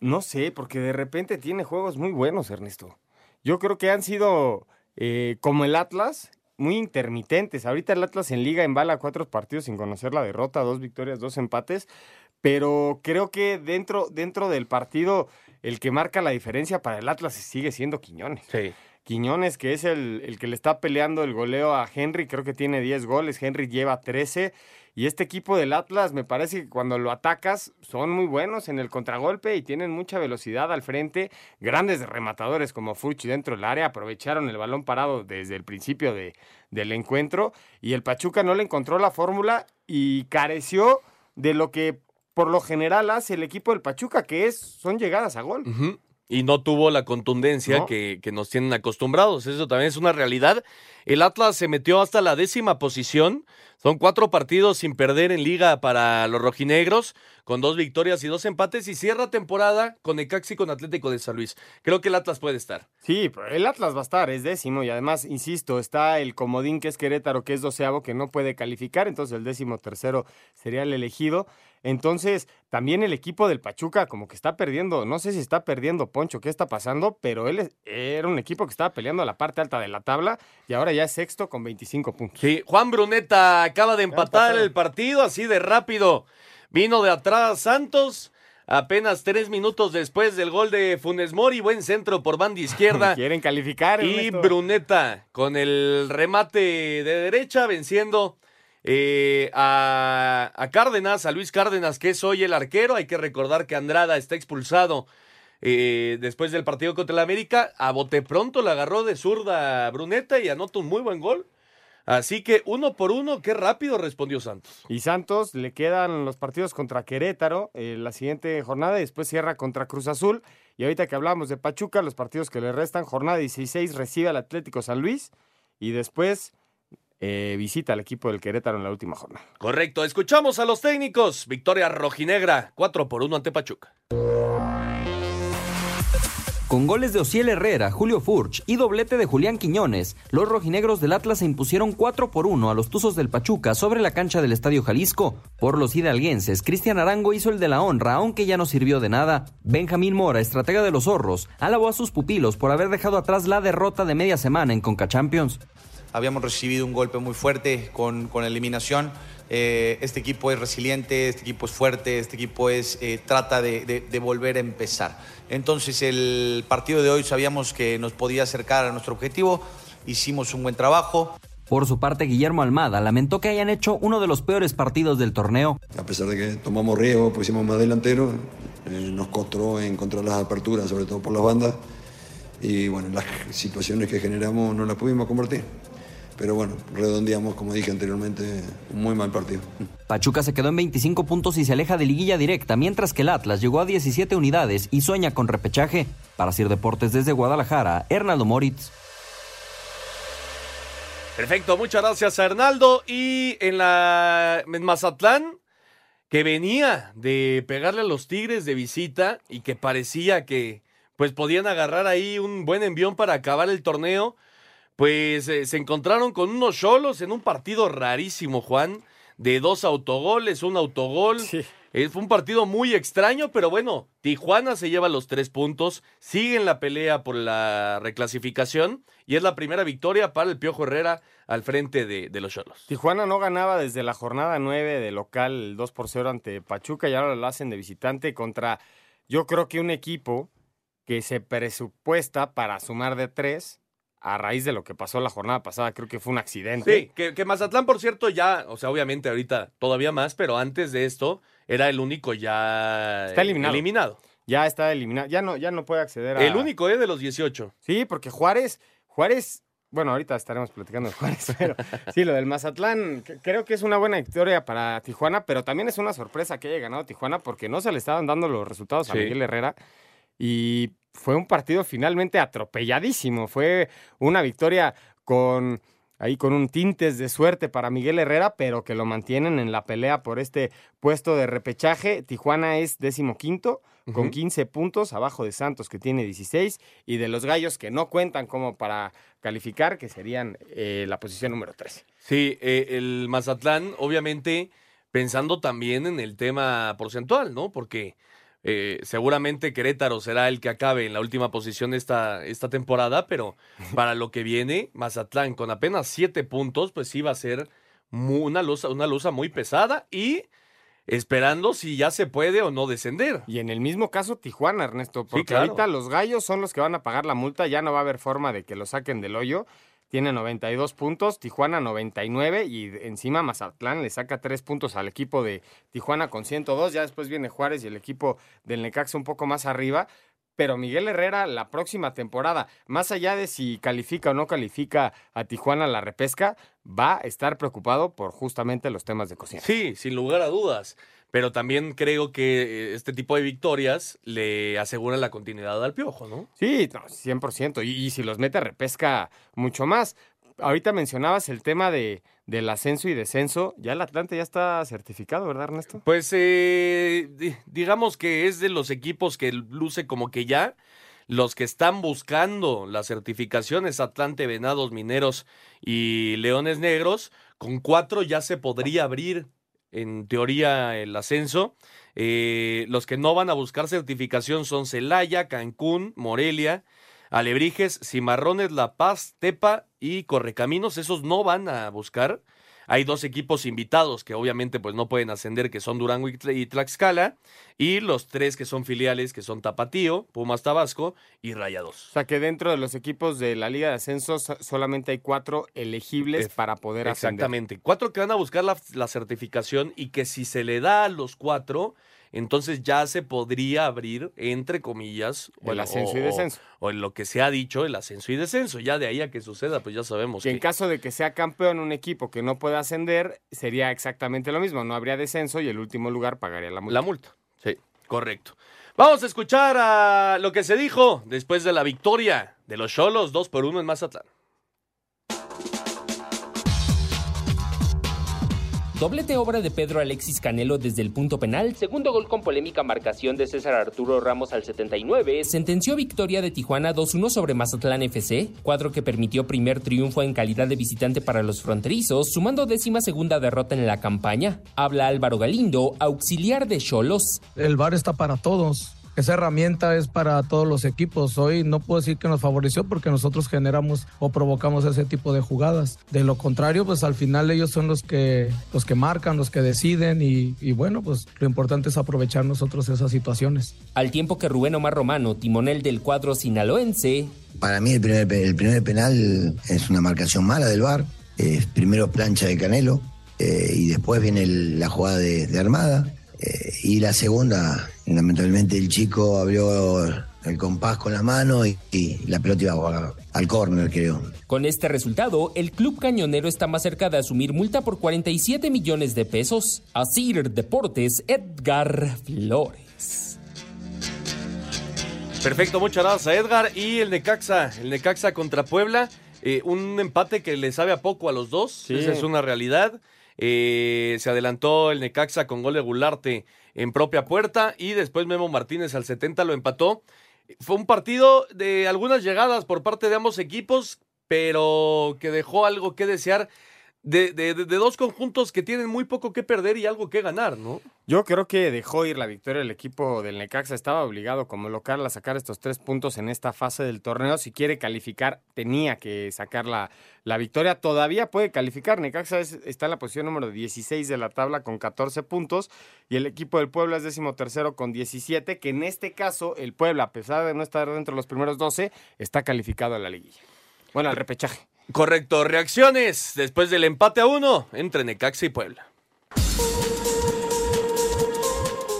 No sé, porque de repente tiene juegos muy buenos, Ernesto. Yo creo que han sido, eh, como el Atlas, muy intermitentes. Ahorita el Atlas en liga embala cuatro partidos sin conocer la derrota, dos victorias, dos empates. Pero creo que dentro, dentro del partido, el que marca la diferencia para el Atlas sigue siendo Quiñones. Sí. Quiñones, que es el, el que le está peleando el goleo a Henry, creo que tiene 10 goles, Henry lleva 13. Y este equipo del Atlas, me parece que cuando lo atacas, son muy buenos en el contragolpe y tienen mucha velocidad al frente. Grandes rematadores como Furchi dentro del área, aprovecharon el balón parado desde el principio de, del encuentro. Y el Pachuca no le encontró la fórmula y careció de lo que por lo general hace el equipo del Pachuca, que es son llegadas a gol. Y no tuvo la contundencia No. que, que nos tienen acostumbrados. Eso también es una realidad. El Atlas se metió hasta la décima posición. Son cuatro partidos sin perder en liga para los rojinegros, con dos victorias y dos empates, y cierra temporada con Necaxa y con Atlético de San Luis. Creo que el Atlas puede estar. Sí, el Atlas va a estar, es décimo y además, insisto, está el comodín que es Querétaro, que es doceavo, que no puede calificar, entonces el décimo tercero sería el elegido. Entonces, también el equipo del Pachuca como que está perdiendo, no sé si está perdiendo Poncho, qué está pasando, pero él es- era un equipo que estaba peleando a la parte alta de la tabla y ahora ya es sexto con 25 puntos. Sí, Juan Bruneta acaba de empatar el partido así de rápido. Vino de atrás Santos. Apenas tres minutos después del gol de Funes Mori, buen centro por banda izquierda. [laughs] Quieren calificar. Y Ernesto. Bruneta con el remate de derecha venciendo eh, a, a Cárdenas, a Luis Cárdenas, que es hoy el arquero. Hay que recordar que Andrada está expulsado eh, después del partido contra el América. A bote pronto la agarró de zurda Bruneta y anota un muy buen gol. Así que uno por uno, qué rápido respondió Santos. Y Santos le quedan los partidos contra Querétaro eh, la siguiente jornada y después cierra contra Cruz Azul. Y ahorita que hablamos de Pachuca, los partidos que le restan, jornada 16 recibe al Atlético San Luis y después eh, visita al equipo del Querétaro en la última jornada. Correcto, escuchamos a los técnicos. Victoria rojinegra, 4 por 1 ante Pachuca. Con goles de Ociel Herrera, Julio Furch y doblete de Julián Quiñones, los rojinegros del Atlas se impusieron 4 por 1 a los Tuzos del Pachuca sobre la cancha del Estadio Jalisco. Por los hidalguenses, Cristian Arango hizo el de la honra, aunque ya no sirvió de nada. Benjamín Mora, estratega de los zorros, alabó a sus pupilos por haber dejado atrás la derrota de media semana en Conca Champions. Habíamos recibido un golpe muy fuerte con, con la eliminación. Eh, este equipo es resiliente, este equipo es fuerte, este equipo es, eh, trata de, de- de volver a empezar. Entonces el partido de hoy sabíamos que nos podía acercar a nuestro objetivo, hicimos un buen trabajo. Por su parte, Guillermo Almada lamentó que hayan hecho uno de los peores partidos del torneo. A pesar de que tomamos riesgo, pusimos más delantero, eh, nos costó encontrar las aperturas, sobre todo por las bandas. Y bueno, las situaciones que generamos no las pudimos convertir. Pero bueno, redondeamos, como dije anteriormente, un muy mal partido. Pachuca se quedó en 25 puntos y se aleja de liguilla directa, mientras que el Atlas llegó a 17 unidades y sueña con repechaje. Para Sir Deportes desde Guadalajara, Hernaldo Moritz. Perfecto, muchas gracias a Hernaldo. Y en la en Mazatlán, que venía de pegarle a los Tigres de visita y que parecía que pues podían agarrar ahí un buen envión para acabar el torneo, pues eh, se encontraron con unos cholos en un partido rarísimo, Juan, de dos autogoles, un autogol. Eh, fue un partido muy extraño, pero bueno, Tijuana se lleva los tres puntos, sigue en la pelea por la reclasificación y es la primera victoria para el Piojo Herrera al frente de, de los Cholos. Tijuana no ganaba desde la jornada 9 de local el 2 por 0 ante Pachuca y ahora lo hacen de visitante contra, yo creo que un equipo que se presupuesta para sumar de tres a raíz de lo que pasó la jornada pasada. Creo que fue un accidente. Sí, que, que Mazatlán, por cierto, ya, o sea, obviamente ahorita todavía más, pero antes de esto era el único ya Está eliminado. eliminado. Ya está eliminado. Ya no, ya no puede acceder a. El único, ¿eh? De los 18. Sí, porque Juárez, Juárez, bueno, ahorita estaremos platicando de Juárez, [laughs] pero sí, lo del Mazatlán, que- creo que es una buena victoria para Tijuana, pero también es una sorpresa que haya ganado Tijuana porque no se le estaban dando los resultados a. Miguel Herrera y fue un partido finalmente atropelladísimo. Fue una victoria con ahí con un tintes de suerte para Miguel Herrera, pero que lo mantienen en la pelea por este puesto de repechaje. Tijuana es decimoquinto con Ujú. 15 puntos, abajo de Santos que tiene 16, y de los Gallos que no cuentan como para calificar, que serían eh, la posición número 13. Sí, eh, el Mazatlán, obviamente, pensando también en el tema porcentual, ¿no? Porque eh, seguramente Querétaro será el que acabe en la última posición esta, esta temporada, pero [laughs] para lo que viene, Mazatlán con apenas siete puntos, pues sí va a ser una losa, una losa muy pesada y esperando si ya se puede o no descender. Y en el mismo caso Tijuana, Ernesto, porque claro. ahorita los Gallos son los que van a pagar la multa, ya no va a haber forma de que lo saquen del hoyo. Tiene 92 puntos, Tijuana 99 y encima Mazatlán le saca 3 puntos al equipo de Tijuana con 102. Ya después viene Juárez y el equipo del Necaxa un poco más arriba. Pero Miguel Herrera la próxima temporada, más allá de si califica o no califica a Tijuana a la repesca, va a estar preocupado por justamente los temas de cocina. Sí, sin lugar a dudas. Pero también creo que eh, este tipo de victorias le aseguran la continuidad al piojo, ¿no? Sí, no, 100%. Y, y si los mete a repesca, mucho más. Ahorita mencionabas el tema de, del ascenso y descenso. Ya el Atlante ya está certificado, ¿verdad, Ernesto? Pues eh, di- digamos que es de los equipos que luce como que ya. Los que están buscando las certificaciones, Atlante, Venados, Mineros y Leones Negros, con cuatro ya se podría abrir en teoría el ascenso. Eh, los que no van a buscar certificación son Celaya, Cancún, Morelia, Alebrijes, Cimarrones, La Paz, Tepa y Correcaminos. Esos no van a buscar. Hay dos equipos invitados que obviamente pues no pueden ascender, que son Durango y Tla- y Tlaxcala, y los tres que son filiales, que son Tapatío, Pumas Tabasco y Rayados. O sea que dentro de los equipos de la Liga de Ascenso so- solamente hay cuatro elegibles para poder ascender. Exactamente. Cuatro que van a buscar la, la certificación y que si se le da a los cuatro, entonces ya se podría abrir, entre comillas, El ascenso y o- descenso. O, en lo que se ha dicho, el ascenso y descenso. Ya de ahí a que suceda, pues ya sabemos Que que en caso de que sea campeón un equipo que no pueda ascender, sería exactamente lo mismo. No habría descenso y el último lugar pagaría la multa. La multa, sí, correcto. Vamos a escuchar a lo que se dijo después de la victoria de los Cholos, 2 por 1 en Mazatlán. Doblete obra de Pedro Alexis Canelo desde el punto penal, segundo gol con polémica marcación de César Arturo Ramos al 79, sentenció victoria de Tijuana 2-1 sobre Mazatlán FC, cuadro que permitió primer triunfo en calidad de visitante para los fronterizos, sumando décima segunda derrota en la campaña. Habla Álvaro Galindo, auxiliar de Cholos. El VAR está para todos. Esa herramienta es para todos los equipos. Hoy no puedo decir que nos favoreció porque nosotros generamos o provocamos ese tipo de jugadas. De lo contrario, pues al final ellos son los que, los que marcan, los que deciden y, y bueno, pues lo importante es aprovechar nosotros esas situaciones. Al tiempo que Rubén Omar Romano, timonel del cuadro sinaloense, Para mí el primer, el primer penal es una marcación mala del VAR. Primero plancha de Canelo eh, y después viene el- la jugada de, de Armada. Eh, y la segunda, lamentablemente el chico abrió el compás con la mano y, y la pelota iba a- al córner, creo. Con este resultado, el club cañonero está más cerca de asumir multa por 47 millones de pesos. Asir Deportes, Edgar Flores. Perfecto, muchas gracias a Edgar. Y el Necaxa, el Necaxa contra Puebla, eh, un empate que le sabe a poco a los dos, esa es una realidad. Eh, se adelantó el Necaxa con gol de Gularte en propia puerta y después Memo Martínez al 70 lo empató. Fue un partido de algunas llegadas por parte de ambos equipos, pero que dejó algo que desear de, de- de- dos conjuntos que tienen muy poco que perder y algo que ganar, ¿no? Yo creo que dejó ir la victoria el equipo del Necaxa. Estaba obligado como local a sacar estos tres puntos en esta fase del torneo. Si quiere calificar, tenía que sacar la, la victoria. Todavía puede calificar. Necaxa es- está en la posición número 16 de la tabla con 14 puntos. Y el equipo del Puebla es décimo tercero con 17. Que en este caso, el Puebla, a pesar de no estar dentro de los primeros 12, está calificado a la liguilla. Bueno, al repechaje. Correcto, reacciones después del empate a uno entre Necaxa y Puebla.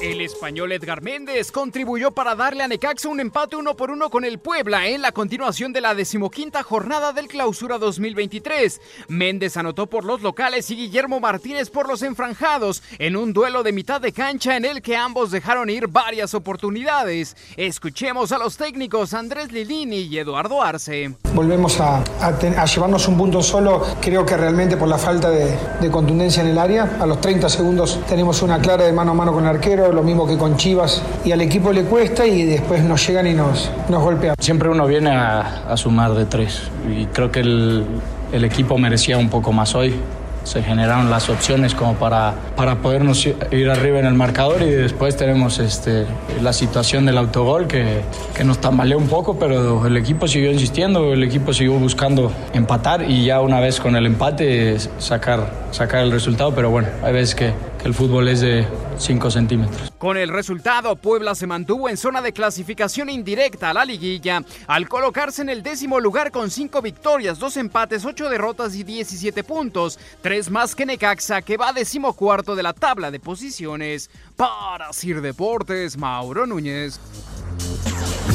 El español Edgar Méndez contribuyó para darle a Necaxa un empate uno por uno con el Puebla en la continuación de la decimoquinta jornada del Clausura 2023. Méndez anotó por los locales y Guillermo Martínez por los enfranjados en un duelo de mitad de cancha en el que ambos dejaron ir varias oportunidades. Escuchemos a los técnicos Andrés Lilini y Eduardo Arce. Volvemos a, llevarnos un punto solo, creo que realmente por la falta de contundencia en el área. A los 30 segundos tenemos una clara de mano a mano con el arquero, lo mismo que con Chivas, y al equipo le cuesta y después nos llegan y nos, nos golpean. Siempre uno viene a, sumar de tres y creo que el, el equipo merecía un poco más hoy. Se generaron las opciones como para, para podernos ir arriba en el marcador y después tenemos este, la situación del autogol que, que nos tambaleó un poco, pero el equipo siguió insistiendo, el equipo siguió buscando empatar y ya una vez con el empate sacar, sacar el resultado, pero bueno, hay veces que, que el fútbol es de 5 centímetros. Con el resultado, Puebla se mantuvo en zona de clasificación indirecta a la liguilla, al colocarse en el décimo lugar con cinco victorias, dos empates, ocho derrotas y 17 puntos, tres más que Necaxa, que va decimocuarto de la tabla de posiciones. Para Sir Deportes, Mauro Núñez.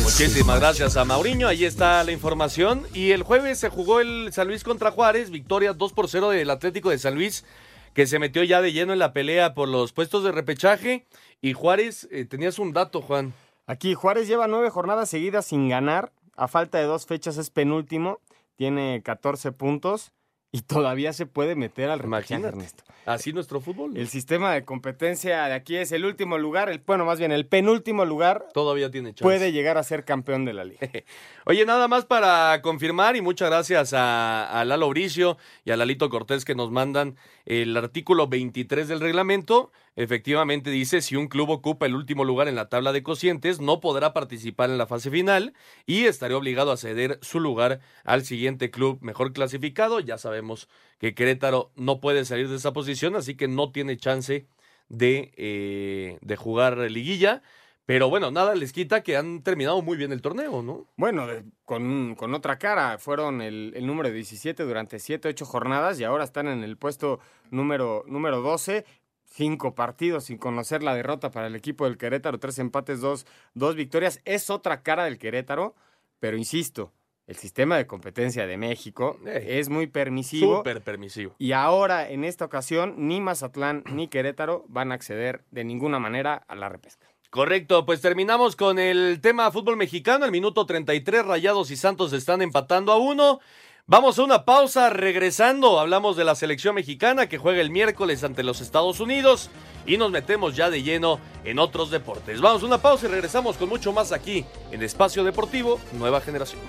Muchísimas gracias a Mauriño, ahí está la información. Y el jueves se jugó el San Luis contra Juárez, victoria 2 por 0 del Atlético de San Luis, que se metió ya de lleno en la pelea por los puestos de repechaje. Y Juárez, eh, tenías un dato, Juan. Aquí Juárez lleva nueve jornadas seguidas sin ganar, a falta de dos fechas es penúltimo, tiene 14 puntos y todavía se puede meter al repechaje. Ernesto. Así nuestro fútbol. El sistema de competencia de aquí es el último lugar, el, bueno, más bien el penúltimo lugar Todavía tiene chance. puede llegar a ser campeón de la liga. [laughs] Oye, nada más para confirmar y muchas gracias a, a Lalo Bricio y a Lalito Cortés que nos mandan el artículo 23 del reglamento. Efectivamente dice, si un club ocupa el último lugar en la tabla de cocientes, no podrá participar en la fase final y estaría obligado a ceder su lugar al siguiente club mejor clasificado. Ya sabemos que Querétaro no puede salir de esa posición, así que no tiene chance de, eh, de jugar liguilla. Pero bueno, nada les quita que han terminado muy bien el torneo, ¿no? Bueno, de- con, con otra cara, fueron el, el número 17 durante 7, 8 jornadas y ahora están en el puesto número, número 12. Cinco partidos sin conocer la derrota para el equipo del Querétaro, tres empates, dos, dos victorias. Es otra cara del Querétaro, pero insisto, el sistema de competencia de México Eh, es muy permisivo. Súper permisivo. Y ahora, en esta ocasión, ni Mazatlán ni Querétaro van a acceder de ninguna manera a la repesca. Correcto, pues terminamos con el tema fútbol mexicano. El minuto 33, Rayados y Santos están empatando a uno. Vamos a una pausa, regresando, hablamos de la selección mexicana que juega el miércoles ante los Estados Unidos y nos metemos ya de lleno en otros deportes. Vamos a una pausa y regresamos con mucho más aquí en Espacio Deportivo Nueva Generación.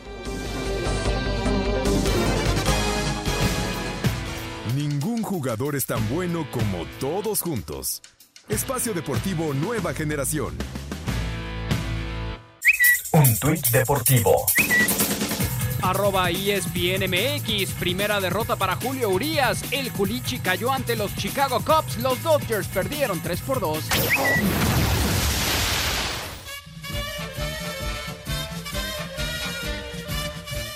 Ningún jugador es tan bueno como todos juntos. Espacio Deportivo Nueva Generación. Un tuit deportivo. Arroba ESPNMX, primera derrota para Julio Urias. El Culichi cayó ante los Chicago Cubs. Los Dodgers perdieron 3 por 2.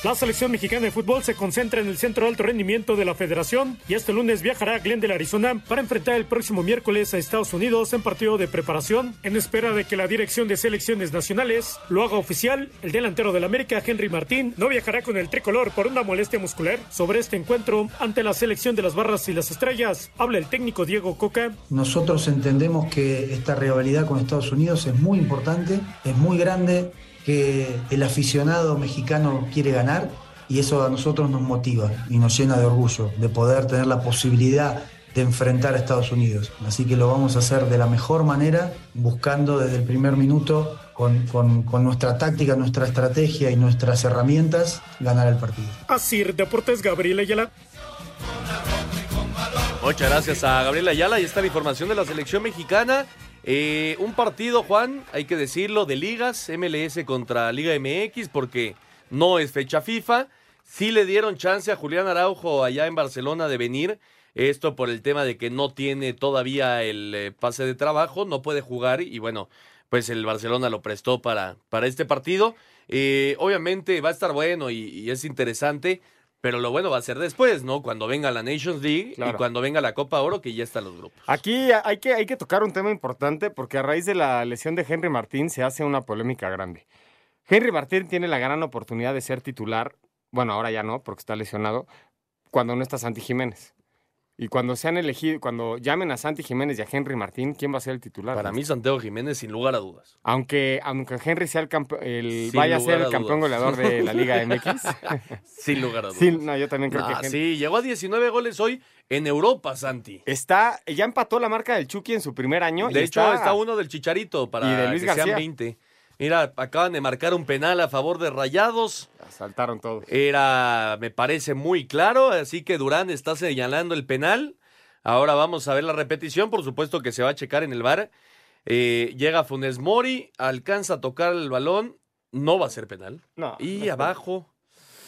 La selección mexicana de fútbol se concentra en el centro de alto rendimiento de la federación y este lunes viajará a Glendale, Arizona, para enfrentar el próximo miércoles a Estados Unidos en partido de preparación. En espera de que la dirección de selecciones nacionales lo haga oficial, el delantero del América, Henry Martín, no viajará con el tricolor por una molestia muscular. Sobre este encuentro ante la selección de las barras y las estrellas, habla el técnico Diego Coca. Nosotros entendemos que esta rivalidad con Estados Unidos es muy importante, es muy grande, que el aficionado mexicano quiere ganar y eso a nosotros nos motiva y nos llena de orgullo de poder tener la posibilidad de enfrentar a Estados Unidos. Así que lo vamos a hacer de la mejor manera, buscando desde el primer minuto, con, con- con nuestra táctica, nuestra estrategia y nuestras herramientas, ganar el partido. Asir Deportes Gabriel Ayala. Muchas gracias a Gabriela Ayala. Y está la información de la selección mexicana. Eh, un partido, Juan, hay que decirlo, de ligas, MLS contra Liga MX, porque no es fecha FIFA. Sí le dieron chance a Julián Araujo allá en Barcelona de venir. Esto por el tema de que no tiene todavía el eh, pase de trabajo, no puede jugar y bueno, pues el Barcelona lo prestó para, para este partido. Eh, obviamente va a estar bueno y, y es interesante, pero lo bueno va a ser después, ¿no? Cuando venga la Nations League y cuando venga la Copa Oro, que ya están los grupos. Aquí hay que, hay que tocar un tema importante porque a raíz de la lesión de Henry Martín se hace una polémica grande. Henry Martín tiene la gran oportunidad de ser titular, bueno, ahora ya no, porque está lesionado, cuando no está Santi Jiménez. Y cuando se han elegido, cuando llamen a Santi Jiménez y a Henry Martín, ¿quién va a ser el titular? Para mí, Santiago Jiménez, sin lugar a dudas. Aunque, aunque Henry sea el, el Sin vaya a ser el campeón dudas. goleador de la Liga [laughs] MX. Sin lugar a [laughs] dudas. Sí, no, yo también creo Ah, que Henry- sí, llegó a 19 goles hoy en Europa, Santi. Está, ya empató la marca del Chucky en su primer año. De y hecho, está... uno del Chicharito para Y de Luis que García. sean 20. Mira, acaban de marcar un penal a favor de Rayados. Saltaron todos. Era, me parece muy claro, así que Durán está señalando el penal. Ahora vamos a ver la repetición, por supuesto que se va a checar en el bar. llega Funes Mori, alcanza a tocar el balón, no va a ser penal. No, y no abajo.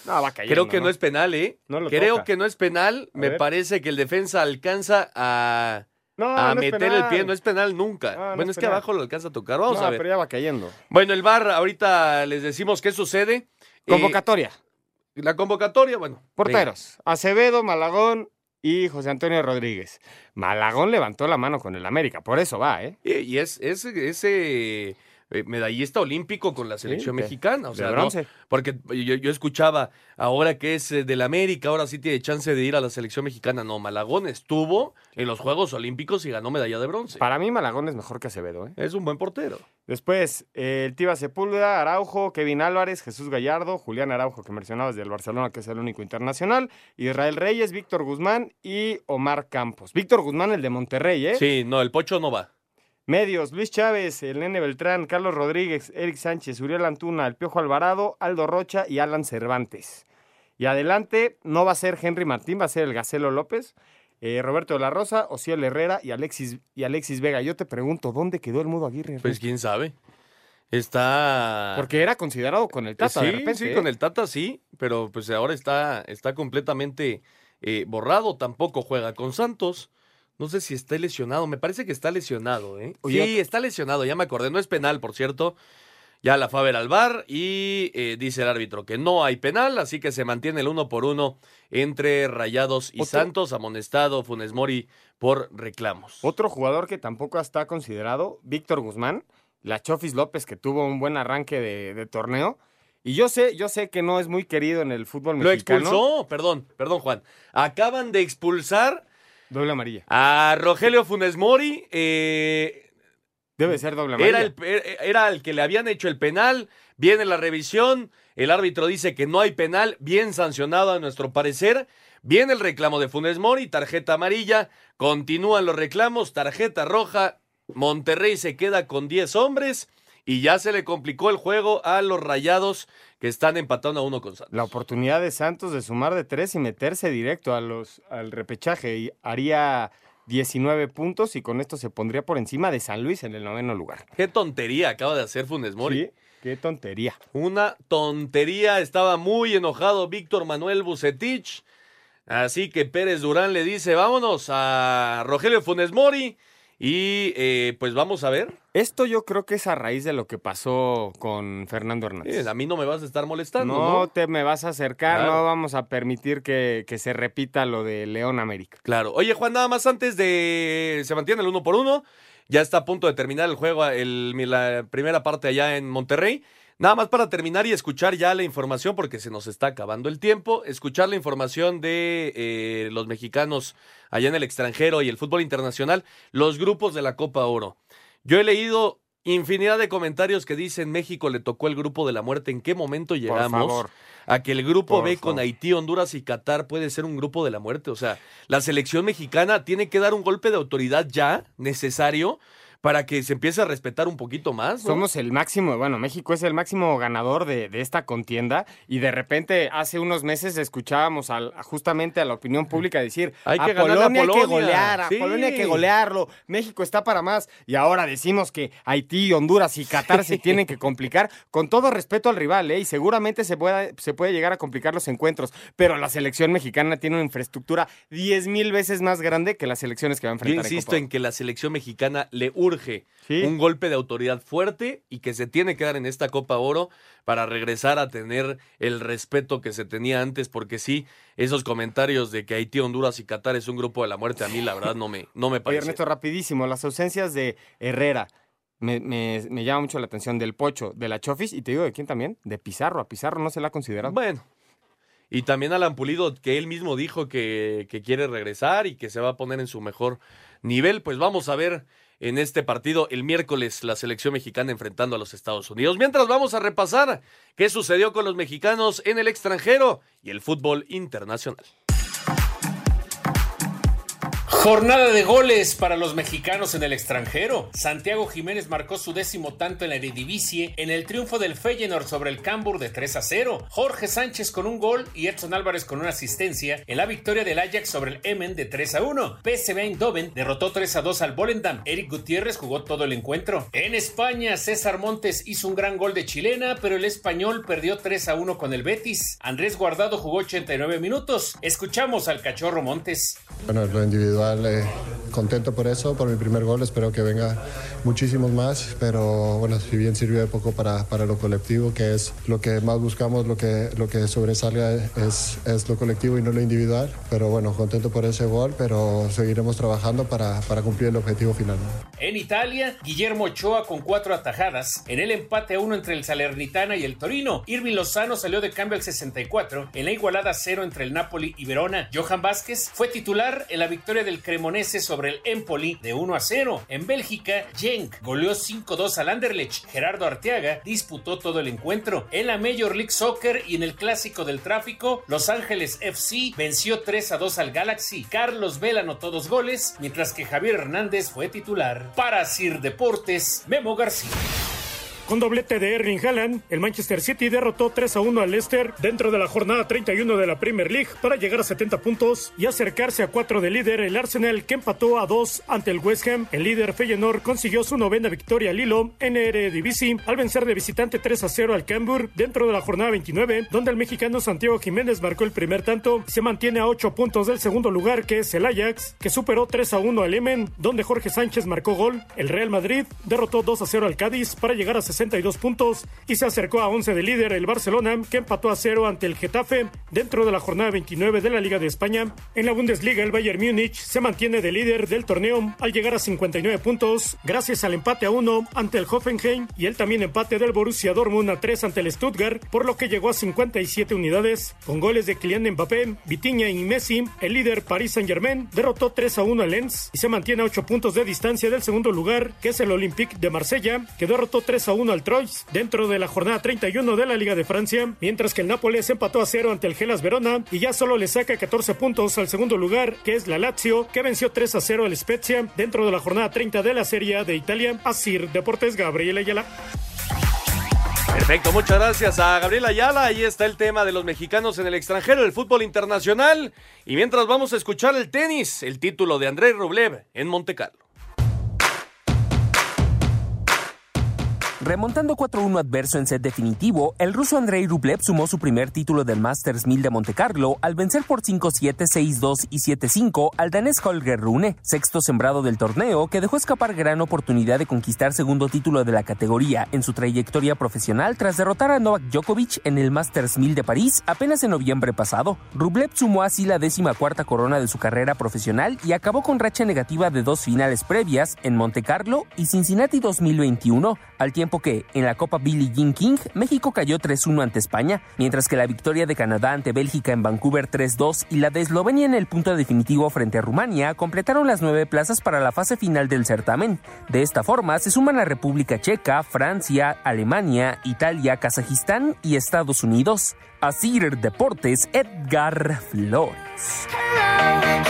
No, va cayendo, Creo que no, ¿no? es penal, ¿eh? No lo Creo toca. que no es penal. A Me ver. parece que el defensa alcanza a, No, a no meter el pie. No es penal nunca. No, no bueno, es es, que abajo lo alcanza a tocar. Vamos a ver. pero ya va cayendo. Bueno, el VAR, ahorita les decimos qué sucede. Eh, Convocatoria. la convocatoria, bueno. Porteros. Acevedo, Malagón y José Antonio Rodríguez. Malagón levantó la mano con el América, por eso va, ¿eh? Y, y es, es- ese eh, medallista olímpico con la selección mexicana. O sea, no, bronce. porque yo, yo escuchaba, ahora que es eh, del América, ahora sí tiene chance de ir a la selección mexicana. No, Malagón estuvo en los Juegos Olímpicos y ganó medalla de bronce. Para mí Malagón es mejor que Acevedo. ¿eh? Es un buen portero. Después, el Tiva Sepúlveda, Araujo, Kevin Álvarez, Jesús Gallardo, Julián Araujo, que mencionabas del Barcelona, que es el único internacional, Israel Reyes, Víctor Guzmán y Omar Campos. Víctor Guzmán, el de Monterrey, ¿eh? Sí, no, el Pocho no va. Medios, Luis Chávez, el Nene Beltrán, Carlos Rodríguez, Eric Sánchez, Uriel Antuna, el Piojo Alvarado, Aldo Rocha y Alan Cervantes. Y adelante no va a ser Henry Martín, va a ser el Gacelo López, eh, Roberto de la Rosa, Ociel Herrera y Alexis, y Alexis Vega. Yo te pregunto, ¿dónde quedó el Mudo Aguirre? Pues quién sabe. Está. Porque era considerado con el Tata sí, de repente. sí, ¿eh? con el Tata sí, pero pues ahora está, está completamente eh, borrado. Tampoco juega con Santos. No sé si está lesionado. Me parece que está lesionado, ¿eh? Oye, sí, está lesionado, ya me acordé. No es penal, por cierto. Ya la fue a ver al bar y eh, dice el árbitro que no hay penal, así que se mantiene el uno por uno entre Rayados y Otro- Santos, amonestado Funes Mori por reclamos. Otro jugador que tampoco está considerado, Víctor Guzmán, la Chofis López, que tuvo un buen arranque de, de torneo. Y yo sé, yo sé que no es muy querido en el fútbol Lo mexicano. expulsó, perdón, perdón Juan. Acaban de expulsar Doble amarilla. a Rogelio Funes Mori. eh, Debe ser doble amarilla. Era el, era el que le habían hecho el penal, viene la revisión, el árbitro dice que no hay penal, bien sancionado a nuestro parecer, viene el reclamo de Funes Mori, tarjeta amarilla, continúan los reclamos, tarjeta roja, Monterrey se queda con 10 hombres y ya se le complicó el juego a los rayados que están empatando a uno con Santos. La oportunidad de Santos de sumar de tres y meterse directo a los, al repechaje y haría 19 puntos y con esto se pondría por encima de San Luis en el noveno lugar. Qué tontería acaba de hacer Funes Mori. Sí, qué tontería. Una tontería, estaba muy enojado Víctor Manuel Bucetich. Así que Pérez Durán le dice, vámonos a Rogelio Funes Mori y eh, pues vamos a ver. Esto yo creo que es a raíz de lo que pasó con Fernando Hernández. Eh, a mí no me vas a estar molestando, no, ¿no? te me vas a acercar, Claro. no vamos a permitir que, que se repita lo de León América. Claro. Oye, Juan, nada más antes de... Se mantiene el uno por uno. Ya está a punto de terminar el juego, el- la primera parte allá en Monterrey. Nada más para terminar y escuchar ya la información, porque se nos está acabando el tiempo. Escuchar la información de eh, los mexicanos allá en el extranjero y el fútbol internacional, los grupos de la Copa Oro. Yo he leído infinidad de comentarios que dicen México le tocó el grupo de la muerte. ¿En qué momento llegamos favor. a que el grupo Por B con. Haití, Honduras y Qatar puede ser un grupo de la muerte? O sea, la selección mexicana tiene que dar un golpe de autoridad ya necesario para que se empiece a respetar un poquito más. ¿no? Somos el máximo, bueno, México es el máximo ganador de, de esta contienda y de repente hace unos meses escuchábamos al- justamente a la opinión pública decir Hay a que a Polonia hay que Polonia". golear, a Sí. Polonia hay que golearlo, México está para más y ahora decimos que Haití, Honduras y Qatar se [laughs] tienen que complicar con todo respeto al rival, ¿eh? y seguramente se puede, se puede llegar a complicar los encuentros, pero la selección mexicana tiene una infraestructura 10 mil veces más grande que las selecciones que va a enfrentar. en insisto en que la selección mexicana le urge Sí. un golpe de autoridad fuerte y que se tiene que dar en esta Copa Oro para regresar a tener el respeto que se tenía antes, porque sí, esos comentarios de que Haití, Honduras y Qatar es un grupo de la muerte, a mí la verdad no me, no me Oye, parece. Ernesto, rapidísimo, las ausencias de Herrera. Me, me- me llama mucho la atención del Pocho, de la Chofis, y te digo de quién también, de Pizarro. A Pizarro no se la ha considerado. Bueno. Y también Alan Pulido, que él mismo dijo que, que quiere regresar y que se va a poner en su mejor nivel. Pues vamos a ver en este partido el miércoles la selección mexicana enfrentando a los Estados Unidos. Mientras vamos a repasar qué sucedió con los mexicanos en el extranjero y el fútbol internacional. Jornada de goles para los mexicanos en el extranjero. Santiago Jiménez marcó su décimo tanto en la Eredivisie en el triunfo del Feyenoord sobre el Cambur de 3 a 0. Jorge Sánchez con un gol y Edson Álvarez con una asistencia en la victoria del Ajax sobre el Emen de 3 a 1. PSV Eindhoven derrotó 3 a 2 al Volendam. Eric Gutiérrez jugó todo el encuentro. En España, César Montes hizo un gran gol de chilena, pero el español perdió 3 a 1 con el Betis. Andrés Guardado jugó 89 minutos. Escuchamos al cachorro Montes. Bueno, lo individual, eh, contento por eso, por mi primer gol, espero que venga muchísimos más, pero bueno, si bien sirvió poco para, para lo colectivo, que es lo que más buscamos, lo que, lo que sobresalga es, es lo colectivo y no lo individual, pero bueno, contento por ese gol, pero seguiremos trabajando para, para cumplir el objetivo final. En Italia, Guillermo Ochoa con cuatro atajadas. En el empate a uno entre el Salernitana y el Torino, Irving Lozano salió de cambio al 64 en la igualada cero entre el Napoli y Verona. Johan Vázquez fue titular en la victoria del Cremonese sobre el Empoli de 1 a 0. En Bélgica, Genk goleó 5-2 al Anderlecht. Gerardo Arteaga disputó todo el encuentro. En la Major League Soccer y en el Clásico del Tráfico, Los Ángeles FC venció 3 a 2 al Galaxy. Carlos Vela anotó dos goles, mientras que Javier Hernández fue titular. Para Sir Deportes, Memo García. Con doblete de Erling Haaland, el Manchester City derrotó 3 a 1 al Leicester dentro de la jornada 31 de la Premier League para llegar a 70 puntos y acercarse a 4 de líder el Arsenal que empató a 2 ante el West Ham. El líder Feyenoord consiguió su novena victoria al hilo en Eredivisie al vencer de visitante 3 a 0 al Cambuur dentro de la jornada 29 donde el mexicano Santiago Jiménez marcó el primer tanto. Se mantiene a 8 puntos del segundo lugar que es el Ajax que superó 3 a 1 al Emen donde Jorge Sánchez marcó gol. El Real Madrid derrotó 2 a 0 al Cádiz para llegar a 62 puntos y se acercó a 11 de líder el Barcelona, que empató a 0 ante el Getafe dentro de la jornada 29 de la Liga de España. En la Bundesliga, el Bayern Múnich se mantiene de líder del torneo al llegar a 59 puntos, gracias al empate a 1 ante el Hoffenheim y el también empate del Borussia Dortmund a 3 ante el Stuttgart, por lo que llegó a 57 unidades. Con goles de Kylian Mbappé, Vitinha y Messi, el líder Paris Saint-Germain derrotó 3 a 1 al Lens y se mantiene a 8 puntos de distancia del segundo lugar, que es el Olympique de Marsella, que derrotó 3 a 1 al Troyes dentro de la jornada 31 de la Liga de Francia, mientras que el Nápoles empató a cero ante el Gelas Verona y ya solo le saca 14 puntos al segundo lugar, que es la Lazio, que venció 3 a 0 al Spezia dentro de la jornada 30 de la Serie de Italia. Asir Deportes Gabriel Ayala. Perfecto, muchas gracias a Gabriel Ayala. Ahí está el tema de los mexicanos en el extranjero, el fútbol internacional. Y mientras vamos a escuchar el tenis, el título de Andrés Rublev en Montecarlo. Remontando 4-1 adverso en set definitivo, el ruso Andrei Rublev sumó su primer título del Masters 1000 de Montecarlo al vencer por 5-7, 6-2 y 7-5 al danés Holger Rune, sexto sembrado del torneo, que dejó escapar gran oportunidad de conquistar segundo título de la categoría en su trayectoria profesional tras derrotar a Novak Djokovic en el Masters 1000 de París apenas en noviembre pasado. Rublev sumó así la décima cuarta corona de su carrera profesional y acabó con racha negativa de dos finales previas en Montecarlo y Cincinnati 2021, al tiempo que en la Copa Billie Jean King México cayó 3-1 ante España, mientras que la victoria de Canadá ante Bélgica en Vancouver 3-2 y la de Eslovenia en el punto definitivo frente a Rumania completaron las nueve plazas para la fase final del certamen. De esta forma se suman la República Checa, Francia, Alemania, Italia, Kazajistán y Estados Unidos. Asir Deportes, Edgar Flores.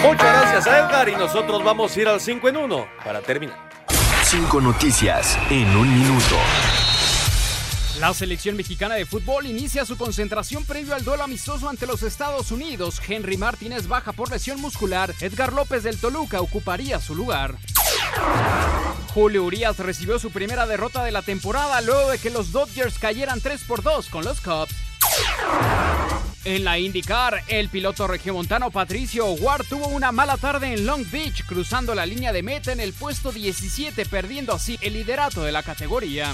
Muchas gracias a Edgar y nosotros vamos a ir al 5 en 1 para terminar. Cinco noticias en un minuto. La selección mexicana de fútbol inicia su concentración previo al duelo amistoso ante los Estados Unidos. Henry Martínez baja por lesión muscular. Edgar López del Toluca ocuparía su lugar. Julio Urias recibió su primera derrota de la temporada luego de que los Dodgers cayeran 3 por 2 con los Cubs. En la IndyCar, el piloto regiomontano Patricio Ward tuvo una mala tarde en Long Beach, cruzando la línea de meta en el puesto 17, perdiendo así el liderato de la categoría.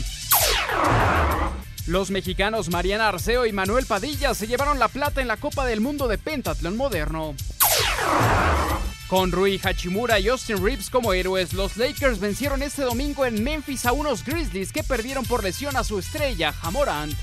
Los mexicanos Mariana Arceo y Manuel Padilla se llevaron la plata en la Copa del Mundo de Pentatlón Moderno. Con Rui Hachimura y Austin Reeves como héroes, los Lakers vencieron este domingo en Memphis a unos Grizzlies que perdieron por lesión a su estrella, Jamorant.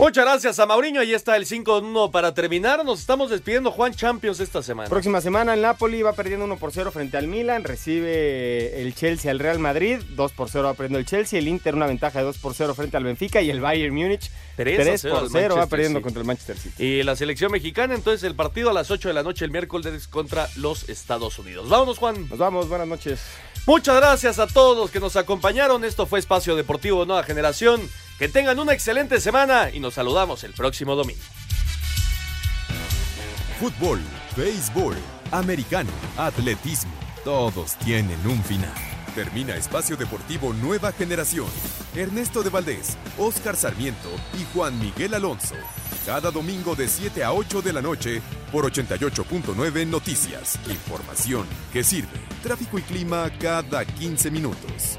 Muchas gracias a Mauriño. Ahí está el 5-1 para terminar. Nos estamos despidiendo Juan Champions esta semana. Próxima semana el Napoli va perdiendo 1 por 0 frente al Milan. Recibe el Chelsea al Real Madrid. 2 por 0 va perdiendo el Chelsea. El Inter una ventaja de 2 por 0 frente al Benfica. Y el Bayern Múnich 3, por 0 va perdiendo contra el Manchester City. Y la selección mexicana, entonces el partido a las 8 de la noche el miércoles contra los Estados Unidos. Vámonos, Juan. Nos vamos, buenas noches. Muchas gracias a todos los que nos acompañaron. Esto fue Espacio Deportivo Nueva Generación. Que tengan una excelente semana y nos saludamos el próximo domingo. Fútbol, béisbol, americano, atletismo, todos tienen un final. Termina Espacio Deportivo Nueva Generación. Ernesto de Valdés, Oscar Sarmiento y Juan Miguel Alonso. Cada domingo de 7 a 8 de la noche por 88.9 Noticias. Información que sirve. Tráfico y clima cada 15 minutos.